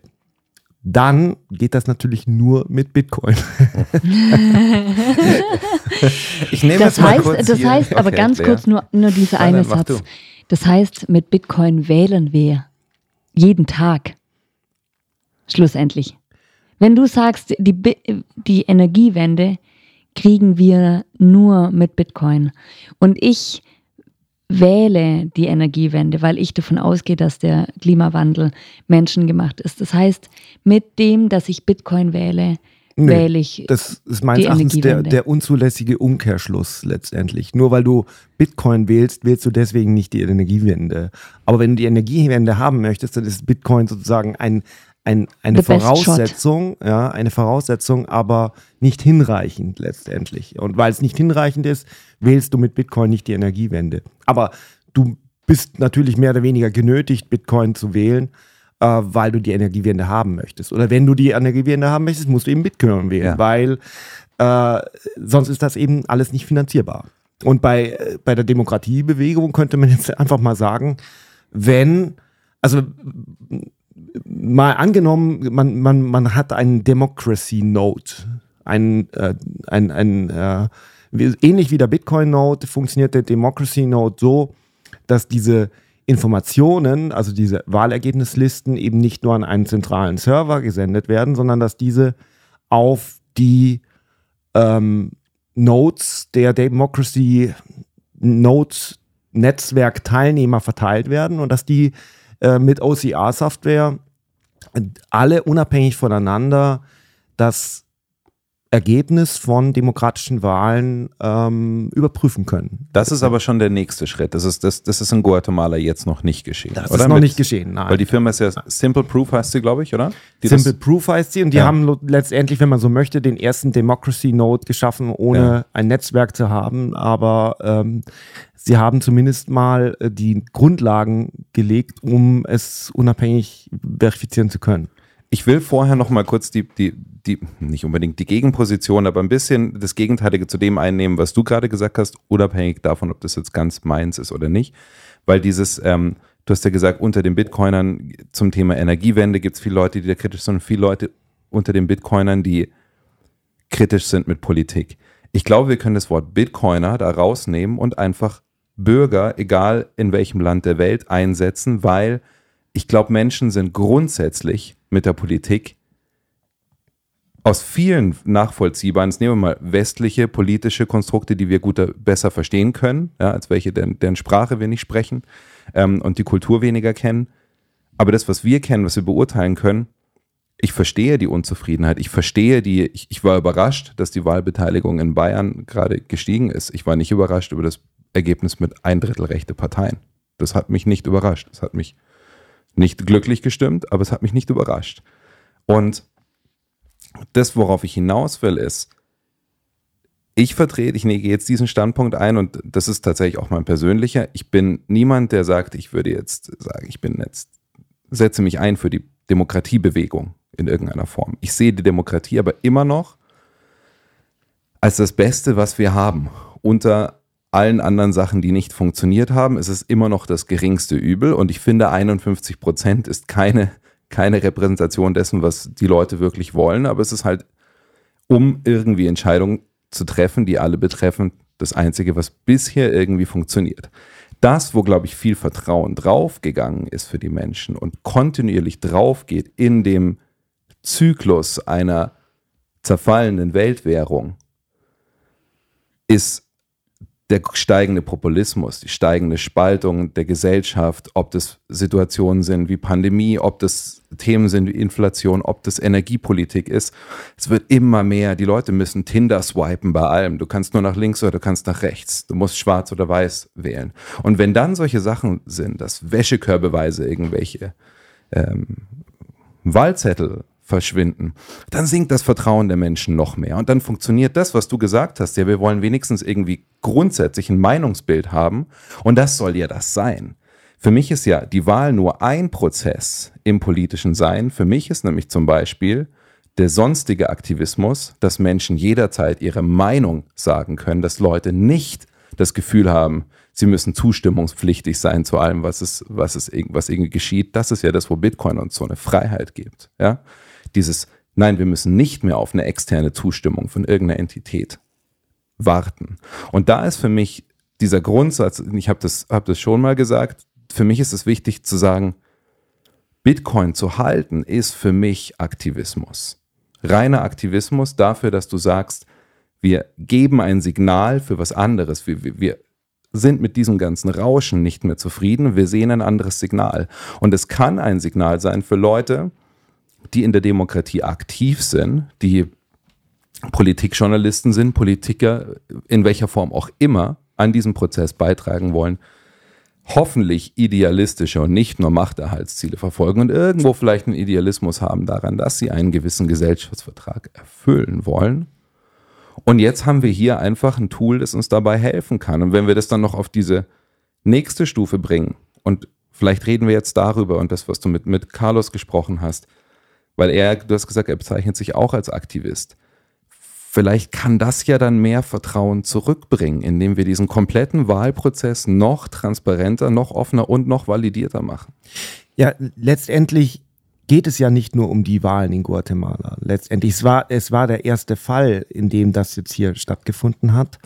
dann geht das natürlich nur mit Bitcoin. Ich nehme Das jetzt mal heißt, kurz das hier- heißt aber Okay, ganz Lea. kurz nur, nur dieser eine Satz. du. Das heißt, mit Bitcoin wählen wir jeden Tag. Schlussendlich. Wenn du sagst, die, die Energiewende kriegen wir nur mit Bitcoin und ich wähle die Energiewende, weil ich davon ausgehe, dass der Klimawandel menschengemacht ist. Das heißt, mit dem, dass ich Bitcoin wähle, Nee, wähle ich Das ist meines Erachtens der, der unzulässige Umkehrschluss letztendlich. Nur weil du Bitcoin wählst, wählst du deswegen nicht die Energiewende. Aber wenn du die Energiewende haben möchtest, dann ist Bitcoin sozusagen ein, ein, eine. Voraussetzung, ja, eine Voraussetzung, aber nicht hinreichend letztendlich. Und weil es nicht hinreichend ist, wählst du mit Bitcoin nicht die Energiewende. Aber du bist natürlich mehr oder weniger genötigt, Bitcoin zu wählen, äh, weil du die Energiewende haben möchtest. Oder wenn du die Energiewende haben möchtest, musst du eben Bitcoin wählen, Ja. weil Äh, sonst ist das eben alles nicht finanzierbar. Und bei, äh, bei der Demokratiebewegung könnte man jetzt einfach mal sagen, wenn, also mal angenommen, man, man, man hat einen Democracy Node, ein, äh, ein, ein äh, ähnlich wie der Bitcoin Node funktioniert der Democracy Node so, dass diese Informationen, also diese Wahlergebnislisten eben nicht nur an einen zentralen Server gesendet werden, sondern dass diese auf die ähm, Nodes der Democracy Nodes Netzwerkteilnehmer verteilt werden und dass die äh, mit OCR-Software alle unabhängig voneinander das Ergebnis von demokratischen Wahlen ähm, überprüfen können. Das ist aber schon der nächste Schritt. Das ist, das, das ist in Guatemala jetzt noch nicht geschehen. Das oder? ist noch Mit- nicht geschehen, nein. Weil die Firma ist ja Simple Proof heißt sie, glaube ich, oder? Die Simple Proof heißt sie und die Ja. haben letztendlich, wenn man so möchte, den ersten Democracy Node geschaffen, ohne Ja. ein Netzwerk zu haben. Aber ähm, sie haben zumindest mal äh, die Grundlagen gelegt, um es unabhängig verifizieren zu können. Ich will vorher noch mal kurz die, die, die, nicht unbedingt die Gegenposition, aber ein bisschen das Gegenteilige zu dem einnehmen, was du gerade gesagt hast, unabhängig davon, ob das jetzt ganz meins ist oder nicht. Weil dieses, ähm, du hast ja gesagt, unter den Bitcoinern zum Thema Energiewende gibt es viele Leute, die da kritisch sind und viele Leute unter den Bitcoinern, die kritisch sind mit Politik. Ich glaube, wir können das Wort Bitcoiner da rausnehmen und einfach Bürger, egal in welchem Land der Welt, einsetzen, weil ich glaube, Menschen sind grundsätzlich mit der Politik aus vielen nachvollziehbaren, jetzt nehmen wir mal westliche politische Konstrukte, die wir guter, besser verstehen können, ja, als welche, deren, deren Sprache wir nicht sprechen ähm, und die Kultur weniger kennen. Aber das, was wir kennen, was wir beurteilen können, ich verstehe die Unzufriedenheit. Ich verstehe die, ich, ich war überrascht, dass die Wahlbeteiligung in Bayern gerade gestiegen ist. Ich war nicht überrascht über das Ergebnis mit ein Drittel rechte Parteien. Das hat mich nicht überrascht. Das hat mich nicht glücklich gestimmt, aber es hat mich nicht überrascht. Und das, worauf ich hinaus will, ist, ich vertrete, ich nehme jetzt diesen Standpunkt ein und das ist tatsächlich auch mein persönlicher. Ich bin niemand, der sagt, ich würde jetzt sagen, ich bin jetzt, setze mich ein für die Demokratiebewegung in irgendeiner Form. Ich sehe die Demokratie aber immer noch als das Beste, was wir haben. Unter allen anderen Sachen, die nicht funktioniert haben, ist es immer noch das geringste Übel. Und ich finde, 51 Prozent ist keine, keine Repräsentation dessen, was die Leute wirklich wollen. Aber es ist halt, um irgendwie Entscheidungen zu treffen, die alle betreffen, das Einzige, was bisher irgendwie funktioniert. Das, wo, glaube ich, viel Vertrauen draufgegangen ist für die Menschen und kontinuierlich draufgeht in dem Zyklus einer zerfallenen Weltwährung, ist der steigende Populismus, die steigende Spaltung der Gesellschaft, ob das Situationen sind wie Pandemie, ob das Themen sind wie Inflation, ob das Energiepolitik ist. Es wird immer mehr. Die Leute müssen Tinder swipen bei allem. Du kannst nur nach links oder du kannst nach rechts. Du musst schwarz oder weiß wählen. Und wenn dann solche Sachen sind, dass Wäschekörbeweise irgendwelche ähm, Wahlzettel verschwinden, dann sinkt das Vertrauen der Menschen noch mehr. Und dann funktioniert das, was du gesagt hast. Ja, wir wollen wenigstens irgendwie grundsätzlich ein Meinungsbild haben. Und das soll ja das sein. Für mich ist ja die Wahl nur ein Prozess im politischen Sein. Für mich ist nämlich zum Beispiel der sonstige Aktivismus, dass Menschen jederzeit ihre Meinung sagen können, dass Leute nicht das Gefühl haben, sie müssen zustimmungspflichtig sein zu allem, was es, was es, was irgendwie geschieht. Das ist ja das, wo Bitcoin uns so eine Freiheit gibt. Ja? Dieses, nein, wir müssen nicht mehr auf eine externe Zustimmung von irgendeiner Entität warten. Und da ist für mich dieser Grundsatz, ich habe das, hab das schon mal gesagt, für mich ist es wichtig zu sagen, Bitcoin zu halten ist für mich Aktivismus. Reiner Aktivismus dafür, dass du sagst, wir geben ein Signal für was anderes. Wir, wir, wir sind mit diesem ganzen Rauschen nicht mehr zufrieden. Wir sehen ein anderes Signal. Und es kann ein Signal sein für Leute, die in der Demokratie aktiv sind, die Politikjournalisten sind, Politiker in welcher Form auch immer an diesem Prozess beitragen wollen, hoffentlich idealistische und nicht nur Machterhaltsziele verfolgen und irgendwo vielleicht einen Idealismus haben daran, dass sie einen gewissen Gesellschaftsvertrag erfüllen wollen. Und jetzt haben wir hier einfach ein Tool, das uns dabei helfen kann. Und wenn wir das dann noch auf diese nächste Stufe bringen, und vielleicht reden wir jetzt darüber und das, was du mit, mit Carlos gesprochen hast, weil er, du hast gesagt, er bezeichnet sich auch als Aktivist. vielleicht kann das ja dann mehr Vertrauen zurückbringen, indem wir diesen kompletten Wahlprozess noch transparenter, noch offener und noch validierter machen. Ja, letztendlich geht es ja nicht nur um die Wahlen in Guatemala. Letztendlich, es war, es war der erste Fall, in dem das jetzt hier stattgefunden hat.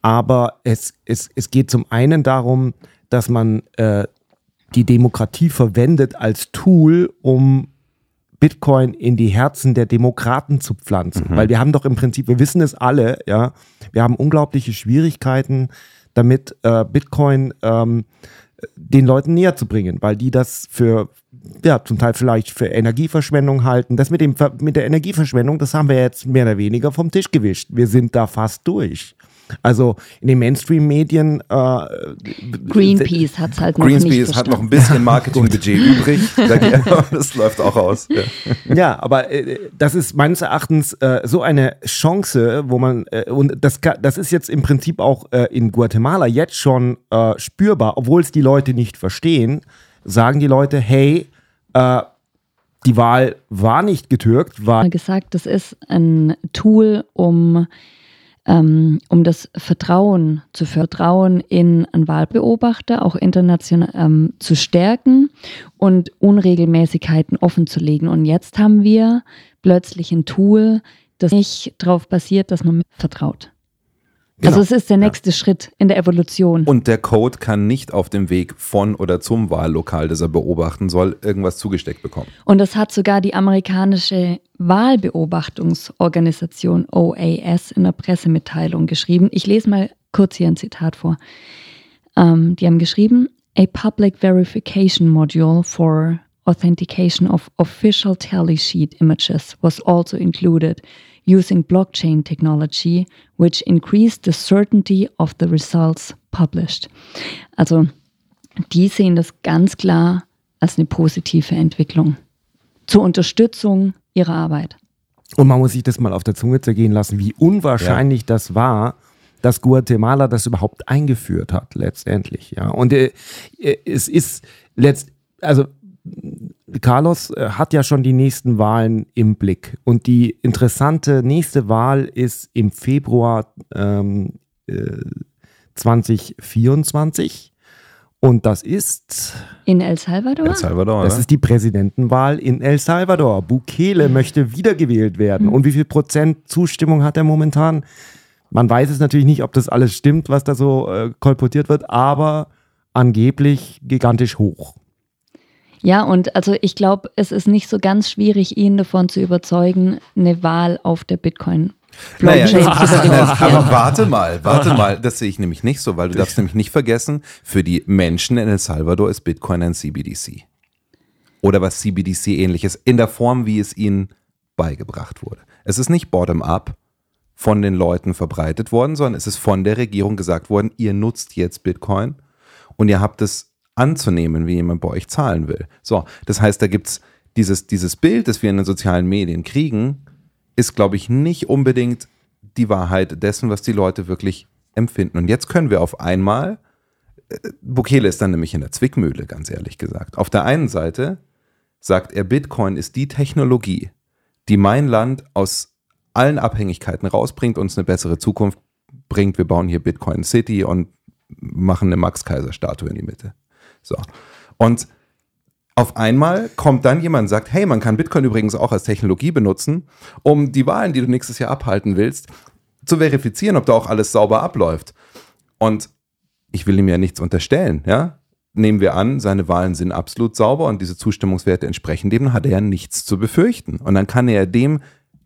Aber es, es, es geht zum einen darum, dass man äh, die Demokratie verwendet als Tool, um Bitcoin in die Herzen der Demokraten zu pflanzen. Weil wir haben doch im Prinzip, wir wissen es alle, ja, wir haben unglaubliche Schwierigkeiten damit, äh, Bitcoin ähm, den Leuten näher zu bringen, weil die das für, ja, zum Teil vielleicht für Energieverschwendung halten. Das mit, dem, mit der Energieverschwendung, das haben wir jetzt mehr oder weniger vom Tisch gewischt. Wir sind da fast durch. Also in den Mainstream-Medien äh, Greenpeace hat es halt noch nicht Greenspeace hat noch ein bisschen Marketingbudget übrig. Das läuft auch aus. Ja. Ja, aber äh, das ist meines Erachtens äh, so eine Chance, wo man, äh, und das, ka- das ist jetzt im Prinzip auch äh, in Guatemala jetzt schon äh, spürbar, obwohl es die Leute nicht verstehen, sagen die Leute, hey, äh, die Wahl war nicht getürkt, war gesagt, das ist ein Tool, um, ähm, um das Vertrauen zu vertrauen in einen Wahlbeobachter, auch international ähm, zu stärken und Unregelmäßigkeiten offen zu legen. Und jetzt haben wir plötzlich ein Tool, das nicht darauf basiert, dass man vertraut. Genau. Also es ist der nächste Schritt in der Evolution. Und der Code kann nicht auf dem Weg von oder zum Wahllokal, das er beobachten soll, irgendwas zugesteckt bekommen. Und das hat sogar die amerikanische Wahlbeobachtungsorganisation OAS in der Pressemitteilung geschrieben. Ich lese mal kurz hier ein Zitat vor. Ähm, die haben geschrieben, a public verification module for authentication of official tally sheet images was also included using blockchain technology, which increased the certainty of the results published. Also die sehen das ganz klar als eine positive Entwicklung zur Unterstützung ihrer Arbeit. Und man muss sich das mal auf der Zunge zergehen lassen, wie unwahrscheinlich das war, dass Guatemala das überhaupt eingeführt hat, letztendlich. Ja. Und äh, äh, es ist letzt, also Carlos äh, hat ja schon die nächsten Wahlen im Blick. Und die interessante nächste Wahl ist im Februar ähm, äh, 2024. Und das ist In El Salvador? El Salvador, das oder? ist die Präsidentenwahl in El Salvador. Bukele möchte wiedergewählt werden. Und wie viel Prozent Zustimmung hat er momentan? Man weiß es natürlich nicht, ob das alles stimmt, was da so äh, kolportiert wird, aber angeblich gigantisch hoch. Ja, und also ich glaube, es ist nicht so ganz schwierig, ihn davon zu überzeugen, eine Wahl auf der Bitcoin Naja, verifizieren. aber warte mal, warte mal, das sehe ich nämlich nicht so, weil du darfst nämlich nicht vergessen, für die Menschen in El Salvador ist Bitcoin ein CBDC. Oder was CBDC ähnliches, in der Form, wie es ihnen beigebracht wurde. Es ist nicht bottom-up von den Leuten verbreitet worden, sondern es ist von der Regierung gesagt worden, ihr nutzt jetzt Bitcoin und ihr habt es anzunehmen, wie jemand bei euch zahlen will. So, das heißt, da gibt es dieses, dieses Bild, das wir in den sozialen Medien kriegen, ist, glaube ich, nicht unbedingt die Wahrheit dessen, was die Leute wirklich empfinden. Und jetzt können wir auf einmal, äh, Bukele ist dann nämlich in der Zwickmühle, ganz ehrlich gesagt. Auf der einen Seite sagt er, Bitcoin ist die Technologie, die mein Land aus allen Abhängigkeiten rausbringt, uns eine bessere Zukunft bringt. Wir bauen hier Bitcoin City und machen eine Max-Kaiser-Statue in die Mitte. So. Und auf einmal kommt dann jemand und sagt, hey, man kann Bitcoin übrigens auch als Technologie benutzen, um die Wahlen, die du nächstes Jahr abhalten willst, zu verifizieren, ob da auch alles sauber abläuft. Und ich will ihm ja nichts unterstellen, ja. Nehmen wir an, seine Wahlen sind absolut sauber und diese Zustimmungswerte entsprechen dem, dann hat er ja nichts zu befürchten. Und dann kann er dem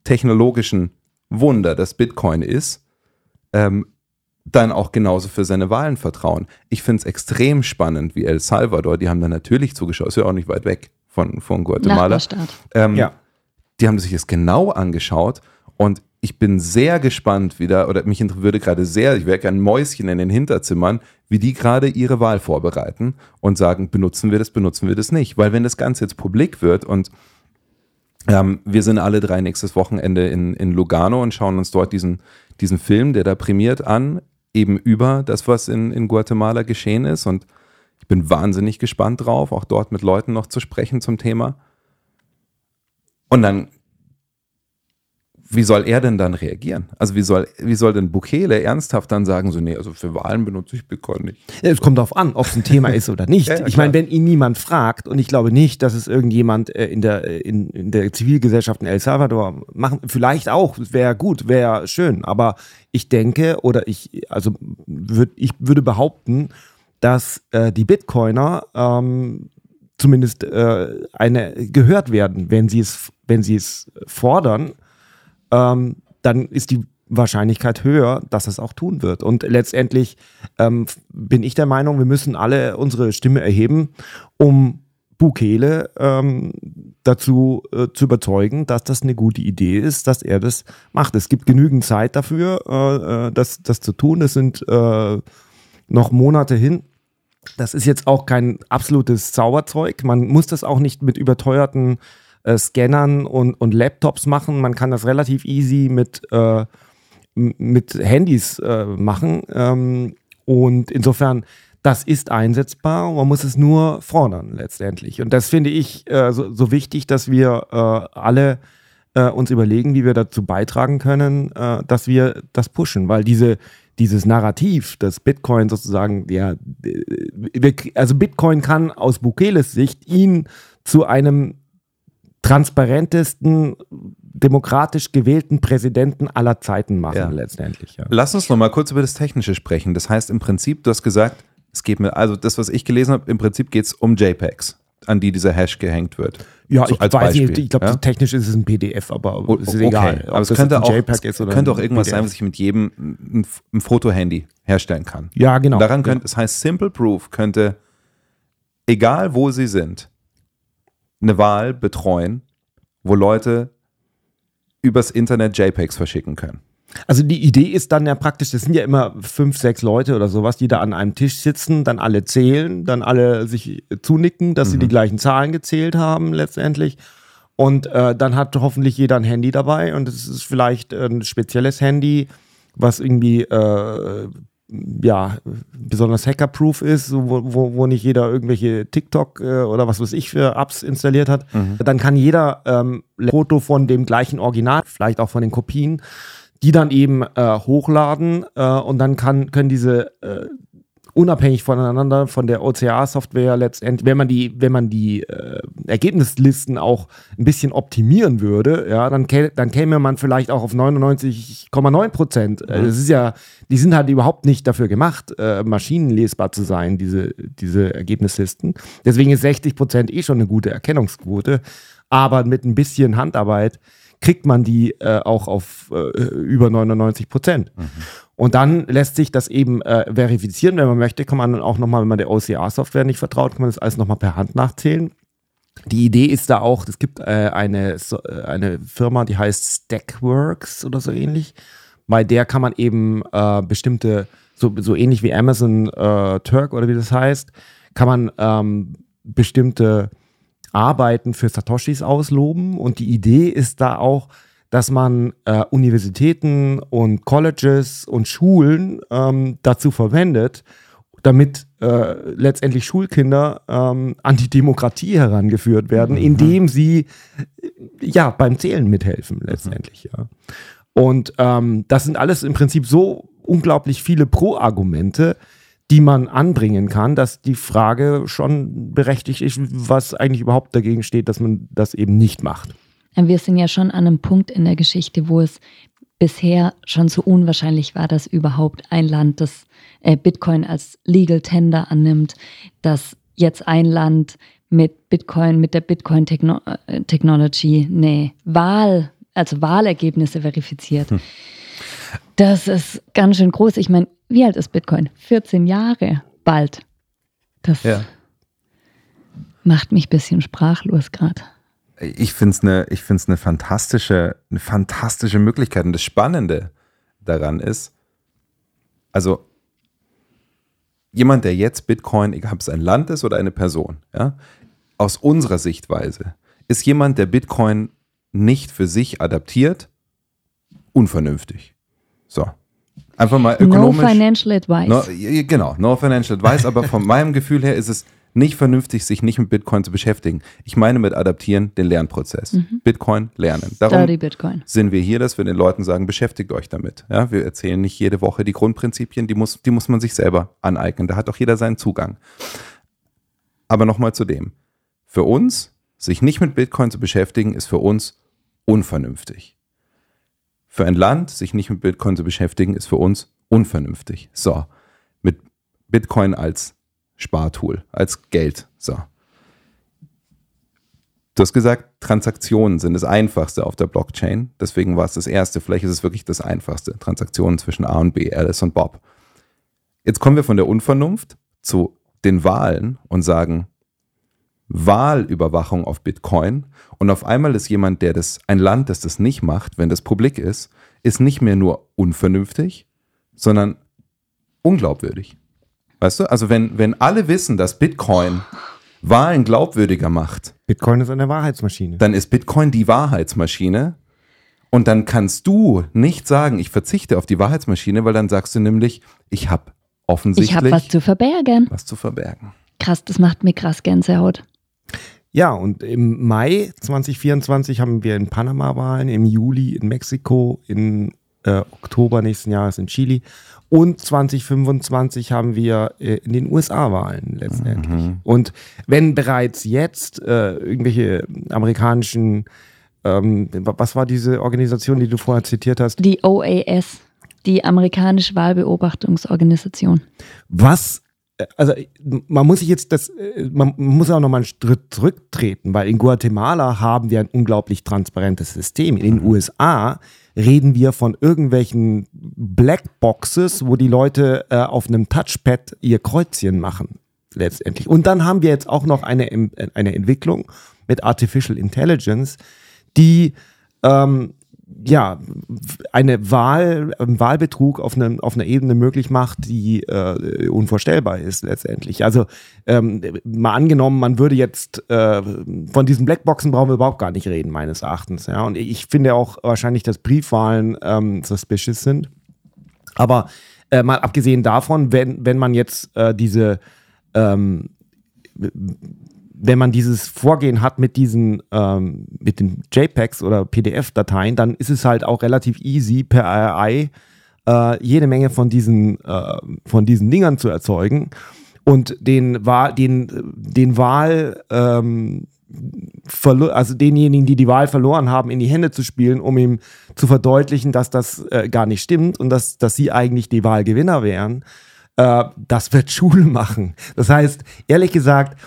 technologischen Wunder, das Bitcoin ist, ähm, dann auch genauso für seine Wahlen vertrauen. Ich finde es extrem spannend, wie El Salvador, die haben da natürlich zugeschaut, ist ja auch nicht weit weg von, von Guatemala. Ähm, Ja. Die haben sich das genau angeschaut und ich bin sehr gespannt wieder, oder mich würde gerade sehr, ich wäre gern Mäuschen in den Hinterzimmern, wie die gerade ihre Wahl vorbereiten und sagen, benutzen wir das, benutzen wir das nicht. Weil wenn das Ganze jetzt publik wird und ähm, wir sind alle drei nächstes Wochenende in, in Lugano und schauen uns dort diesen, diesen Film, der da prämiert, an, eben über das, was in, in Guatemala geschehen ist. Und ich bin wahnsinnig gespannt drauf, auch dort mit Leuten noch zu sprechen zum Thema. Und dann wie soll er denn dann reagieren? Also wie soll, wie soll denn Bukele ernsthaft dann sagen, so, nee, also für Wahlen benutze ich Bitcoin nicht? Es kommt darauf an, ob es ein Thema ist oder nicht. Ja, ja, ich meine, wenn ihn niemand fragt, und ich glaube nicht, dass es irgendjemand äh, in, der, äh, in, in der Zivilgesellschaft in El Salvador machen, vielleicht auch, wäre gut, wäre schön, aber ich denke, oder ich, also würd, ich würde behaupten, dass äh, die Bitcoiner ähm, zumindest äh, eine gehört werden, wenn sie es, wenn sie es fordern, ähm, dann ist die Wahrscheinlichkeit höher, dass es auch tun wird. Und letztendlich ähm, bin ich der Meinung, wir müssen alle unsere Stimme erheben, um Bukele ähm, dazu äh, zu überzeugen, dass das eine gute Idee ist, dass er das macht. Es gibt genügend Zeit dafür, äh, äh, das, das zu tun. Es sind äh, noch Monate hin. Das ist jetzt auch kein absolutes Zauberzeug. Man muss das auch nicht mit überteuerten äh, Scannern und, und Laptops machen. Man kann das relativ easy mit, äh, mit Handys äh, machen. Ähm, und insofern, das ist einsetzbar. Man muss es nur fordern letztendlich. Und das finde ich äh, so, so wichtig, dass wir äh, alle äh, uns überlegen, wie wir dazu beitragen können, dass wir das pushen, weil diese dieses Narrativ, dass Bitcoin sozusagen, ja, also Bitcoin kann aus Bukeles Sicht ihn zu einem transparentesten, demokratisch gewählten Präsidenten aller Zeiten machen, Ja. letztendlich. Ja. Lass uns noch mal kurz über das Technische sprechen. Das heißt im Prinzip, du hast gesagt, es geht mir, also das, was ich gelesen habe, im Prinzip geht es um JPEGs, an die dieser Hash gehängt wird. Ja, So ich weiß Beispiel, nicht, ich glaube, ja? technisch ist es ein PDF, aber O- es ist okay. egal. Aber es könnte auch, es könnte auch irgendwas PDF. sein, was ich mit jedem ein, ein Foto-Handy herstellen kann. Ja, genau. Daran ja. könnte, das heißt, Simple Proof könnte, egal wo sie sind, eine Wahl betreuen, wo Leute übers Internet JPEGs verschicken können. Also die Idee ist dann ja praktisch, das sind ja immer fünf, sechs Leute oder sowas, die da an einem Tisch sitzen, dann alle zählen, dann alle sich zunicken, dass sie die gleichen Zahlen gezählt haben letztendlich. Und äh, dann hat hoffentlich jeder ein Handy dabei und es ist vielleicht ein spezielles Handy, was irgendwie äh, ja besonders hackerproof ist, wo, wo, wo nicht jeder irgendwelche TikTok äh, oder was weiß ich für Apps installiert hat. Dann kann jeder ähm, Foto von dem gleichen Original, vielleicht auch von den Kopien, die dann eben äh, hochladen äh, und dann kann, können diese äh, unabhängig voneinander von der OCR-Software letztendlich, wenn man die, wenn man die äh, Ergebnislisten auch ein bisschen optimieren würde, ja, dann, kä dann käme man vielleicht auch auf 99,9 Prozent. Äh, Das ist ja, die sind halt überhaupt nicht dafür gemacht, äh, maschinenlesbar zu sein, diese, diese Ergebnislisten. Deswegen ist 60 Prozent eh schon eine gute Erkennungsquote. Aber mit ein bisschen Handarbeit kriegt man die äh, auch auf äh, über 99 Prozent. Und dann lässt sich das eben äh, verifizieren. Wenn man möchte, kann man dann auch nochmal, wenn man der OCR-Software nicht vertraut, kann man das alles nochmal per Hand nachzählen. Die Idee ist da auch, es gibt äh, eine, so, äh, eine Firma, die heißt Stackworks oder so ähnlich. Bei der kann man eben äh, bestimmte, so, so ähnlich wie Amazon äh, Turk oder wie das heißt, kann man ähm, bestimmte Arbeiten für Satoshis ausloben. Und die Idee ist da auch, dass man äh, Universitäten und Colleges und Schulen ähm, dazu verwendet, damit äh, letztendlich Schulkinder ähm, an die Demokratie herangeführt werden, indem sie äh, ja beim Zählen mithelfen letztendlich. Ja. Und ähm, das sind alles im Prinzip so unglaublich viele Pro-Argumente, die man anbringen kann, dass die Frage schon berechtigt ist, was eigentlich überhaupt dagegen steht, dass man das eben nicht macht. Wir sind ja schon an einem Punkt in der Geschichte, wo es bisher schon so unwahrscheinlich war, dass überhaupt ein Land das äh, Bitcoin als Legal Tender annimmt, dass jetzt ein Land mit Bitcoin, mit der Bitcoin Techno äh, Technology eine Wahl, also Wahlergebnisse verifiziert. Das ist ganz schön groß. Ich meine, wie alt ist Bitcoin? 14 Jahre bald. Das Ja. macht mich ein bisschen sprachlos gerade. Ich finde es eine, ich find's eine fantastische, eine fantastische Möglichkeit. Und das Spannende daran ist, also jemand, der jetzt Bitcoin, egal ob es ein Land ist oder eine Person, ja, aus unserer Sichtweise, ist jemand, der Bitcoin nicht für sich adaptiert, unvernünftig. So. Einfach mal No ökonomisch. financial advice. No, genau, no financial advice, aber von meinem Gefühl her ist es nicht vernünftig, sich nicht mit Bitcoin zu beschäftigen. Ich meine mit adaptieren den Lernprozess. Bitcoin lernen. Darum Bitcoin. sind wir hier, dass wir den Leuten sagen, beschäftigt euch damit. Ja, wir erzählen nicht jede Woche die Grundprinzipien, die muss, die muss man sich selber aneignen. Da hat auch jeder seinen Zugang. Aber nochmal zu dem. Für uns, sich nicht mit Bitcoin zu beschäftigen, ist für uns unvernünftig. Für ein Land, sich nicht mit Bitcoin zu beschäftigen, ist für uns unvernünftig. So, mit Bitcoin als Spartool, als Geld. So. Du hast gesagt, Transaktionen sind das Einfachste auf der Blockchain. Deswegen war es das Erste. Vielleicht ist es wirklich das Einfachste. Transaktionen zwischen A und B, Alice und Bob. Jetzt kommen wir von der Unvernunft zu den Wahlen und sagen, Wahlüberwachung auf Bitcoin. Und auf einmal ist jemand, der das, ein Land, das das nicht macht, wenn das publik ist, ist nicht mehr nur unvernünftig, sondern unglaubwürdig. Weißt du? Also wenn, wenn alle wissen, dass Bitcoin Wahlen glaubwürdiger macht, Bitcoin ist eine Wahrheitsmaschine. dann ist Bitcoin die Wahrheitsmaschine. Und dann kannst du nicht sagen, ich verzichte auf die Wahrheitsmaschine, weil dann sagst du nämlich, ich habe offensichtlich Ich habe was zu verbergen. was zu verbergen. Krass, das macht mir krass Gänsehaut. Ja, und im Mai 2024 haben wir in Panama Wahlen, im Juli in Mexiko, in äh, Oktober nächsten Jahres in Chile und 2025 haben wir äh, in den USA Wahlen letztendlich. Und wenn bereits jetzt äh, irgendwelche amerikanischen, ähm, was war diese Organisation, die du vorher zitiert hast, Die OAS, die amerikanische Wahlbeobachtungsorganisation. was äh, also man muss sich jetzt das, äh, man muss auch nochmal einen Schritt zurücktreten, weil in Guatemala haben wir ein unglaublich transparentes System. In den USA reden wir von irgendwelchen Blackboxes, wo die Leute äh, auf einem Touchpad ihr Kreuzchen machen, letztendlich. Und dann haben wir jetzt auch noch eine, eine Entwicklung mit Artificial Intelligence, die ähm, ja, eine Wahl, einen Wahlbetrug auf, einem, auf einer Ebene möglich macht, die äh, unvorstellbar ist letztendlich. Also ähm, mal angenommen, man würde jetzt äh, von diesen Blackboxen brauchen wir überhaupt gar nicht reden, meines Erachtens. Ja? Und ich finde auch wahrscheinlich, dass Briefwahlen ähm, suspicious sind. Aber äh, mal abgesehen davon, wenn, wenn man jetzt äh, diese ähm, wenn man dieses Vorgehen hat mit diesen, ähm, mit den JPEGs oder PDF-Dateien, dann ist es halt auch relativ easy per AI äh, jede Menge von diesen, äh, von diesen Dingern zu erzeugen und den Wahl, den, den Wahl, ähm, also denjenigen, die die Wahl verloren haben, in die Hände zu spielen, um ihm zu verdeutlichen, dass das äh, gar nicht stimmt und dass, dass sie eigentlich die Wahlgewinner wären, äh, das wird Schule machen. Das heißt, ehrlich gesagt,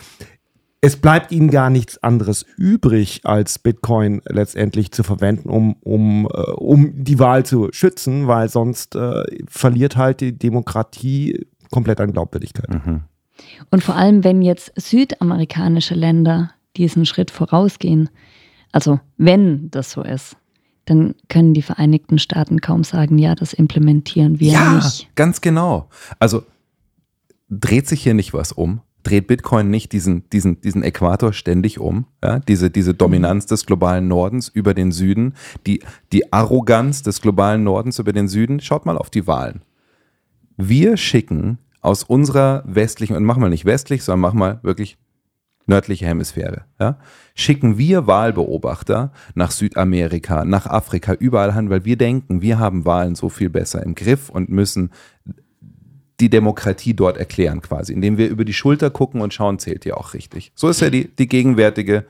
es bleibt ihnen gar nichts anderes übrig, als Bitcoin letztendlich zu verwenden, um, um, äh, um die Wahl zu schützen, weil sonst äh, verliert halt die Demokratie komplett an Glaubwürdigkeit. Und vor allem, wenn jetzt südamerikanische Länder diesen Schritt vorausgehen, also wenn das so ist, dann können die Vereinigten Staaten kaum sagen, ja, das implementieren wir ja, nicht. ganz genau. Also dreht sich hier nicht was um? Dreht Bitcoin nicht diesen, diesen, diesen Äquator ständig um? Ja? Diese, diese Dominanz des globalen Nordens über den Süden, die, die Arroganz des globalen Nordens über den Süden? Schaut mal auf die Wahlen. Wir schicken aus unserer westlichen, und mach mal nicht westlich, sondern mach mal wirklich nördliche Hemisphäre, ja, schicken wir Wahlbeobachter nach Südamerika, nach Afrika, überall hin, weil wir denken, wir haben Wahlen so viel besser im Griff und müssen die Demokratie dort erklären quasi, indem wir über die Schulter gucken und schauen, zählt ihr auch richtig. So ist ja die, die gegenwärtige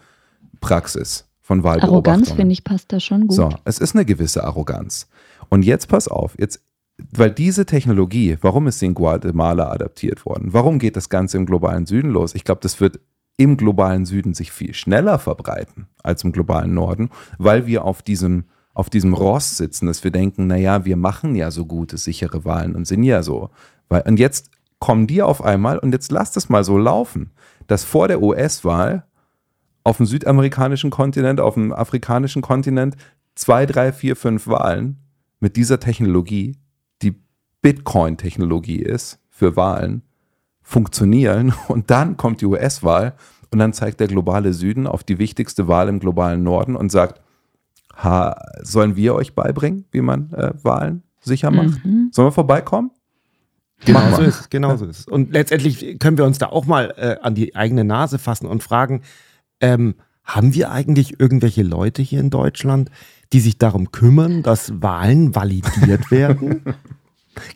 Praxis von Wahlbeobachtung. Arroganz, finde ich, passt da schon gut. So, es ist eine gewisse Arroganz. Und jetzt pass auf, jetzt, weil diese Technologie, warum ist sie in Guatemala adaptiert worden? Warum geht das Ganze im globalen Süden los? Ich glaube, das wird im globalen Süden sich viel schneller verbreiten als im globalen Norden, weil wir auf diesem, auf diesem Ross sitzen, dass wir denken, naja, wir machen ja so gute, sichere Wahlen und sind ja so. Weil, und jetzt kommen die auf einmal und jetzt lasst es mal so laufen, dass vor der US-Wahl auf dem südamerikanischen Kontinent, auf dem afrikanischen Kontinent zwei, drei, vier, fünf Wahlen mit dieser Technologie, die Bitcoin-Technologie ist für Wahlen, funktionieren und dann kommt die US-Wahl und dann zeigt der globale Süden auf die wichtigste Wahl im globalen Norden und sagt, ha, sollen wir euch beibringen, wie man äh, Wahlen sicher macht? Sollen wir vorbeikommen? Genau so ist es, genau so ist es. Und letztendlich können wir uns da auch mal äh, an die eigene Nase fassen und fragen, ähm, haben wir eigentlich irgendwelche Leute hier in Deutschland, die sich darum kümmern, dass Wahlen validiert werden?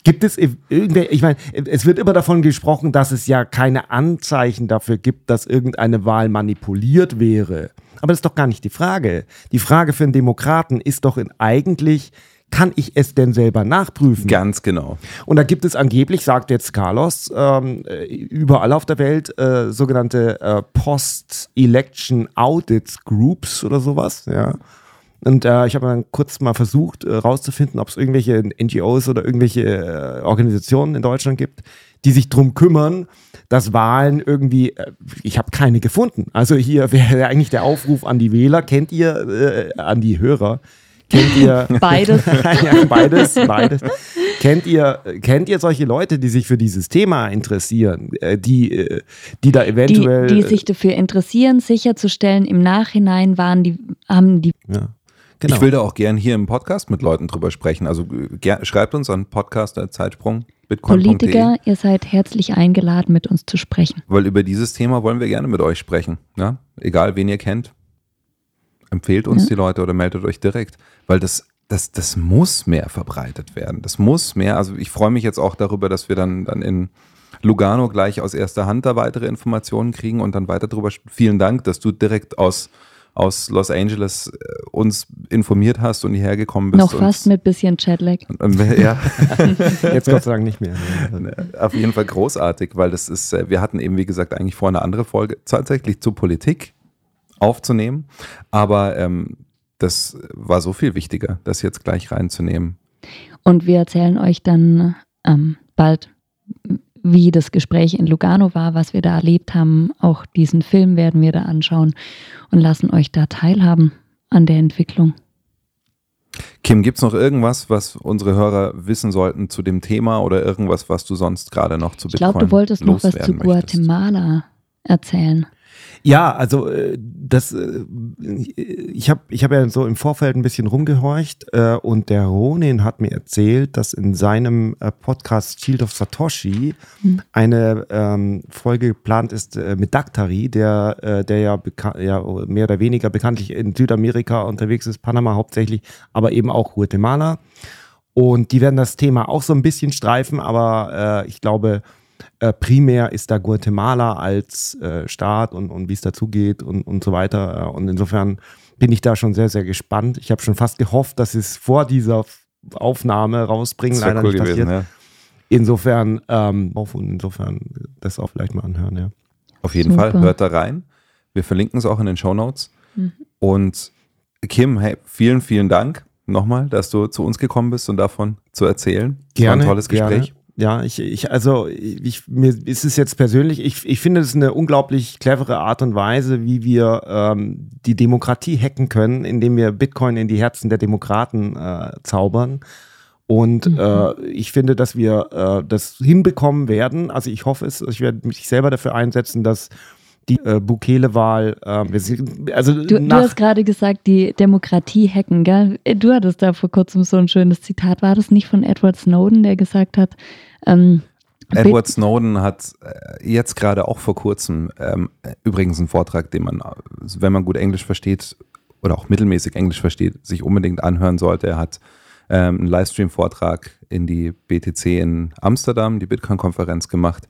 Gibt es irgendwelche, ich meine, es wird immer davon gesprochen, dass es ja keine Anzeichen dafür gibt, dass irgendeine Wahl manipuliert wäre. Aber das ist doch gar nicht die Frage. Die Frage für einen Demokraten ist doch in eigentlich, kann ich es denn selber nachprüfen? Ganz genau. Und da gibt es angeblich, sagt jetzt Carlos, ähm, äh, überall auf der Welt äh, sogenannte äh, Post-Election Audits Groups oder sowas, ja. Und äh, ich habe dann kurz mal versucht äh, rauszufinden, ob es irgendwelche NGOs oder irgendwelche äh, Organisationen in Deutschland gibt, die sich drum kümmern, dass Wahlen irgendwie, äh, ich habe keine gefunden. Also hier wäre eigentlich der Aufruf an die Wähler, kennt ihr, äh, an die Hörer, kennt ihr Beides. ja, beides, beides. Kennt ihr, kennt ihr solche Leute, die sich für dieses Thema interessieren, äh, die, äh, die da Die, eventuell. die sich dafür interessieren, sicherzustellen, im Nachhinein waren die, haben die ja, genau. Ich will da auch gern hier im Podcast mit Leuten drüber sprechen. Also äh, ger schreibt uns an Podcast Zeitsprung bitcoin.de. Politiker, ihr seid herzlich eingeladen, mit uns zu sprechen. Weil über dieses Thema wollen wir gerne mit euch sprechen. Ja? Egal, wen ihr kennt. Empfehlt uns Ja. die Leute oder meldet euch direkt. Weil das, das, das muss mehr verbreitet werden. Das muss mehr. Also ich freue mich jetzt auch darüber, dass wir dann, dann in Lugano gleich aus erster Hand da weitere Informationen kriegen und dann weiter darüber. Vielen Dank, dass du direkt aus, aus Los Angeles äh, uns informiert hast und hierher gekommen bist. Noch und- fast mit bisschen und, ja. Jetzt Gott sei Dank nicht mehr. Auf jeden Fall großartig, weil das ist, äh, wir hatten eben, wie gesagt, eigentlich vor, eine andere Folge tatsächlich zur Politik aufzunehmen. Aber ähm, das war so viel wichtiger, das jetzt gleich reinzunehmen. Und wir erzählen euch dann ähm, bald, wie das Gespräch in Lugano war, was wir da erlebt haben. Auch diesen Film werden wir da anschauen und lassen euch da teilhaben an der Entwicklung. Kim, gibt es noch irgendwas, was unsere Hörer wissen sollten zu dem Thema oder irgendwas, was du sonst gerade noch zu Ich Bitcoin glaube, du wolltest noch was zu möchtest? Guatemala erzählen. Ja, also äh, das, äh, ich habe ich hab ja so im Vorfeld ein bisschen rumgehorcht äh, und der Ronin hat mir erzählt, dass in seinem Podcast Shield of Satoshi Hm. eine ähm, Folge geplant ist mit Daktari, der, der ja, ja mehr oder weniger bekanntlich in Südamerika unterwegs ist, Panama hauptsächlich, aber eben auch Guatemala. Und die werden das Thema auch so ein bisschen streifen, aber ich glaube, äh, primär ist da Guatemala als äh, Staat und, und wie es dazugeht und, und so weiter. Äh, Und insofern bin ich da schon sehr, sehr gespannt. Ich habe schon fast gehofft, dass sie es vor dieser Aufnahme rausbringen. Das Leider cool nicht gewesen, passiert. ja. Insofern, ähm, auf und insofern das auch vielleicht mal anhören, ja. Auf jeden Super. Fall, hört da rein. Wir verlinken es auch in den Show Notes. Mhm. Und Kim, hey, vielen, vielen Dank nochmal, dass du zu uns gekommen bist und davon zu erzählen. Es war ein tolles gerne. Ja, ich, ich, also ich, mir ist es jetzt persönlich, ich, ich finde es eine unglaublich clevere Art und Weise, wie wir ähm, die Demokratie hacken können, indem wir Bitcoin in die Herzen der Demokraten äh, zaubern. Und äh, ich finde, dass wir äh, das hinbekommen werden. Also ich hoffe es, ich werde mich selber dafür einsetzen, dass die äh, Bukele-Wahl, äh, also Du, du hast gerade gesagt, die Demokratie hacken, gell? Äh, Du hattest da vor kurzem so ein schönes Zitat. War das nicht von Edward Snowden, der gesagt hat, ähm, Edward Snowden hat äh, jetzt gerade auch vor kurzem ähm, äh, übrigens einen Vortrag, den man, wenn man gut Englisch versteht oder auch mittelmäßig Englisch versteht, sich unbedingt anhören sollte. Er hat ähm, einen Livestream-Vortrag in die BTC in Amsterdam, die Bitcoin-Konferenz gemacht,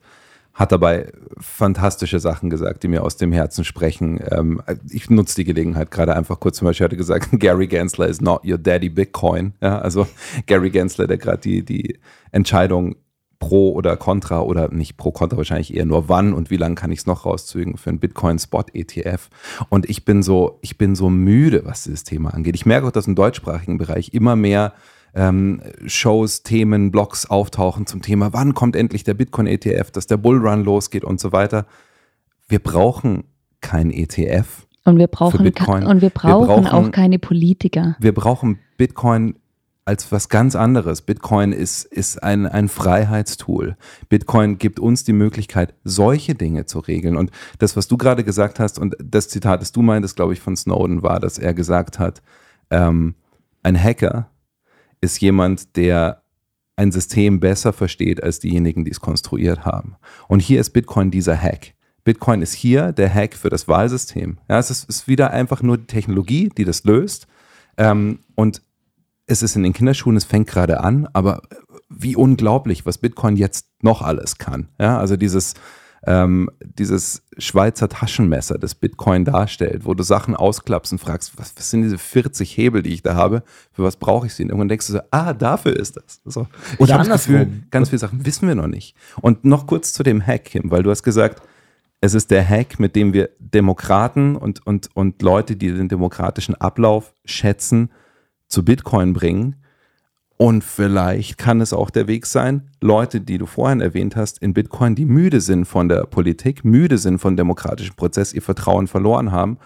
hat dabei fantastische Sachen gesagt, die mir aus dem Herzen sprechen. Ähm, ich nutze die Gelegenheit gerade einfach kurz. Zum Beispiel hat er gesagt, Gary Gensler is not your daddy Bitcoin. Ja, also Gary Gensler, der gerade die, die Entscheidung pro oder contra oder nicht pro contra wahrscheinlich eher nur wann und wie lange kann ich es noch rauszögern für einen Bitcoin Spot ETF und ich bin so ich bin so müde was dieses Thema angeht ich merke auch dass im deutschsprachigen Bereich immer mehr ähm, Shows Themen Blogs auftauchen zum Thema wann kommt endlich der Bitcoin ETF dass der Bullrun losgeht und so weiter wir brauchen kein ETF und wir brauchen, und wir Wir brauchen, brauchen- auch keine Politiker. wir brauchen Bitcoin als was ganz anderes. Bitcoin ist, ist ein, ein Freiheitstool. Bitcoin gibt uns die Möglichkeit, solche Dinge zu regeln. Und das, was du gerade gesagt hast, und das Zitat, das du meintest, glaube ich, von Snowden war, dass er gesagt hat, ähm, ein Hacker ist jemand, der ein System besser versteht als diejenigen, die es konstruiert haben. Und hier ist Bitcoin dieser Hack. Bitcoin ist hier der Hack für das Wahlsystem. Ja, es ist, ist wieder einfach nur die Technologie, die das löst. Ähm, und es ist in den Kinderschuhen, es fängt gerade an, aber wie unglaublich, was Bitcoin jetzt noch alles kann. Ja, also dieses, ähm, dieses Schweizer Taschenmesser, das Bitcoin darstellt, wo du Sachen ausklappst und fragst, was, was sind diese 40 Hebel, die ich da habe, für was brauche ich sie? Und irgendwann denkst du so, ah, dafür ist das. So. Ich Oder habe das Gefühl, andersrum. ganz viele Sachen wissen wir noch nicht. Und noch kurz zu dem Hack, Kim, weil du hast gesagt, es ist der Hack, mit dem wir Demokraten und, und, und Leute, die den demokratischen Ablauf schätzen, zu Bitcoin bringen. Und vielleicht kann es auch der Weg sein, Leute, die du vorhin erwähnt hast, in Bitcoin, die müde sind von der Politik, müde sind von demokratischem Prozess, ihr Vertrauen verloren haben,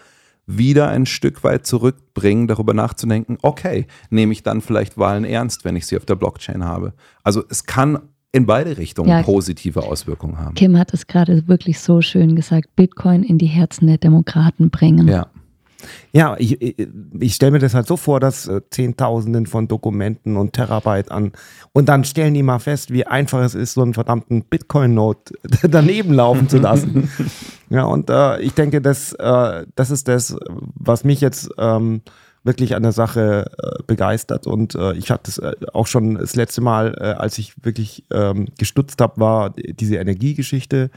wieder ein Stück weit zurückbringen, darüber nachzudenken, okay, nehme ich dann vielleicht Wahlen ernst, wenn ich sie auf der Blockchain habe. Also es kann in beide Richtungen Ja. positive Auswirkungen haben. Kim hat es gerade wirklich so schön gesagt, Bitcoin in die Herzen der Demokraten bringen. Ja. Ja, ich, ich, ich stelle mir das halt so vor, dass äh, Zehntausenden von Dokumenten und Terabyte an und dann stellen die mal fest, wie einfach es ist, so einen verdammten Bitcoin-Note daneben laufen zu lassen. ja, und äh, ich denke, das, äh, das ist das, was mich jetzt ähm, wirklich an der Sache äh, begeistert und äh, ich hatte es äh, auch schon das letzte Mal, äh, als ich wirklich ähm, gestutzt habe, war diese Energiegeschichte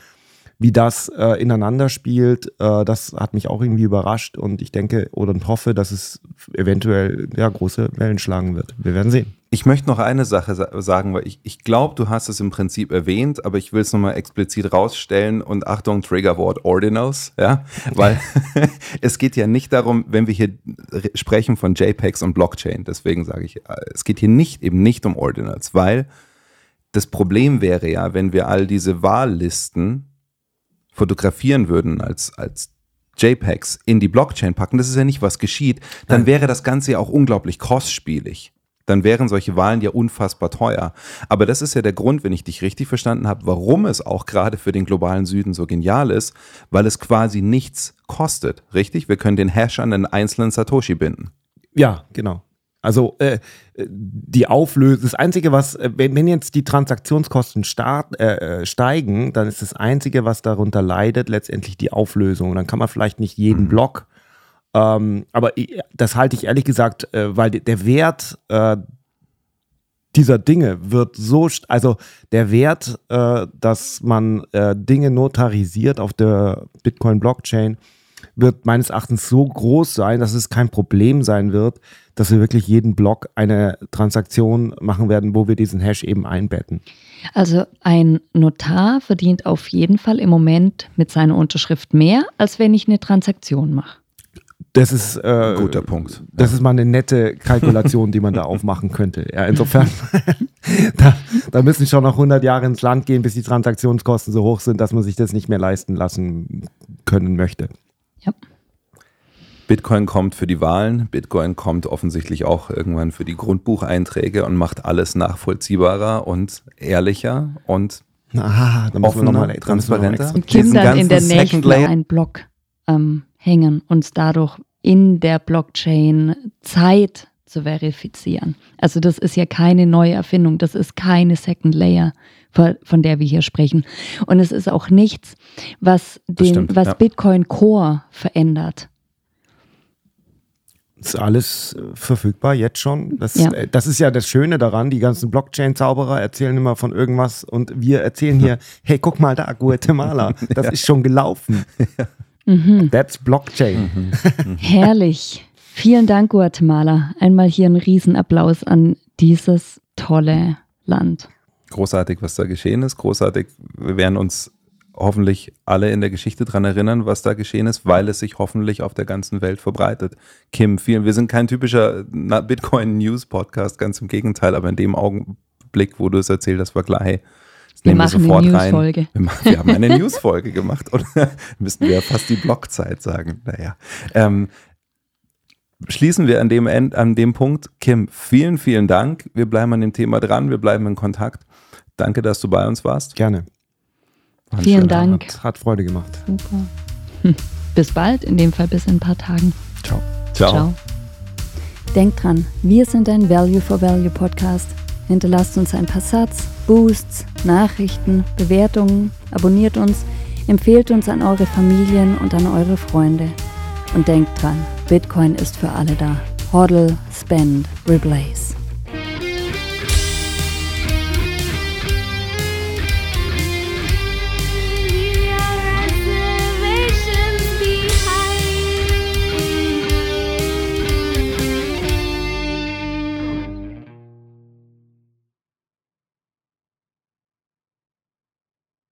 wie das äh, ineinander spielt, äh, das hat mich auch irgendwie überrascht und ich denke oder hoffe, dass es eventuell ja, große Wellen schlagen wird. Wir werden sehen. Ich möchte noch eine Sache sa sagen, weil ich, ich glaube, du hast es im Prinzip erwähnt, aber ich will es nochmal explizit rausstellen und Achtung, Triggerwort Ordinals, ja, weil es geht ja nicht darum, wenn wir hier re- sprechen von JPEGs und Blockchain, deswegen sage ich, äh, es geht hier nicht eben nicht um Ordinals, weil das Problem wäre ja, wenn wir all diese Wahllisten fotografieren würden als, als JPEGs in die Blockchain packen, das ist ja nicht, was geschieht, dann wäre das Ganze ja auch unglaublich kostspielig. Dann wären solche Wahlen ja unfassbar teuer. Aber das ist ja der Grund, wenn ich dich richtig verstanden habe, warum es auch gerade für den globalen Süden so genial ist, weil es quasi nichts kostet. Richtig? Wir können den Hash an einen einzelnen Satoshi binden. Ja, genau. Also äh, die Auflösung, das Einzige, was, äh, wenn, wenn jetzt die Transaktionskosten start, äh, äh, steigen, dann ist das Einzige, was darunter leidet, letztendlich die Auflösung. Dann kann man vielleicht nicht jeden Block, ähm, aber das halte ich ehrlich gesagt, äh, weil de- der Wert äh, dieser Dinge wird so, also der Wert, dass man Dinge notarisiert auf der Bitcoin-Blockchain, wird meines Erachtens so groß sein, dass es kein Problem sein wird, dass wir wirklich jeden Block eine Transaktion machen werden, wo wir diesen Hash eben einbetten. Also ein Notar verdient auf jeden Fall im Moment mit seiner Unterschrift mehr, als wenn ich eine Transaktion mache. Das ist äh, Guter Punkt. Das ist mal eine nette Kalkulation, die man da aufmachen könnte. Ja, insofern, da, da müssen schon noch 100 Jahre ins Land gehen, bis die Transaktionskosten so hoch sind, dass man sich das nicht mehr leisten lassen können möchte. Ja. Bitcoin kommt für die Wahlen, Bitcoin kommt offensichtlich auch irgendwann für die Grundbucheinträge und macht alles nachvollziehbarer und ehrlicher und Ah, da müssen wir noch offener, mal, da müssen wir noch mal transparenter. extra- Und dann in der Layer- einen Block ähm, hängen, uns dadurch in der Blockchain Zeit zu verifizieren. Also das ist ja keine neue Erfindung, das ist keine Second Layer, von, der wir hier sprechen. Und es ist auch nichts, was, den, stimmt, was ja. Bitcoin Core verändert. ist alles äh, verfügbar jetzt schon. Das, Ja. äh, das ist ja das Schöne daran. Die ganzen Blockchain-Zauberer erzählen immer von irgendwas und wir erzählen hier, hey, guck mal da, Guatemala, das ist schon gelaufen. That's Blockchain. Herrlich. Vielen Dank, Guatemala. Einmal hier ein Riesenapplaus an dieses tolle Land. großartig, was da geschehen ist. Großartig. Wir werden uns hoffentlich alle in der Geschichte dran erinnern, was da geschehen ist, weil es sich hoffentlich auf der ganzen Welt verbreitet. Kim, vielen, wir sind kein typischer Bitcoin-News-Podcast, ganz im Gegenteil, aber in dem Augenblick, wo du es erzählt hast, war klar, hey, das Wir nehmen machen eine sofort rein. News-Folge. Wir, wir haben eine News-Folge gemacht und müssten wir ja fast die Blockzeit sagen. Naja. Ähm, schließen wir an dem, End, an dem Punkt. Kim, vielen, vielen Dank. Wir bleiben an dem Thema dran, wir bleiben in Kontakt. Danke, dass du bei uns warst. Gerne. War ein Vielen Dank. Hat, hat Freude gemacht. Super. Hm. Bis bald, in dem Fall bis in ein paar Tagen. Ciao. Ciao. Ciao. Denk dran, wir sind ein Value for Value Podcast. Hinterlasst uns ein paar Satz, Boosts, Nachrichten, Bewertungen, abonniert uns, empfehlt uns an eure Familien und an eure Freunde. Und denkt dran, Bitcoin ist für alle da. Hodl, spend, replace.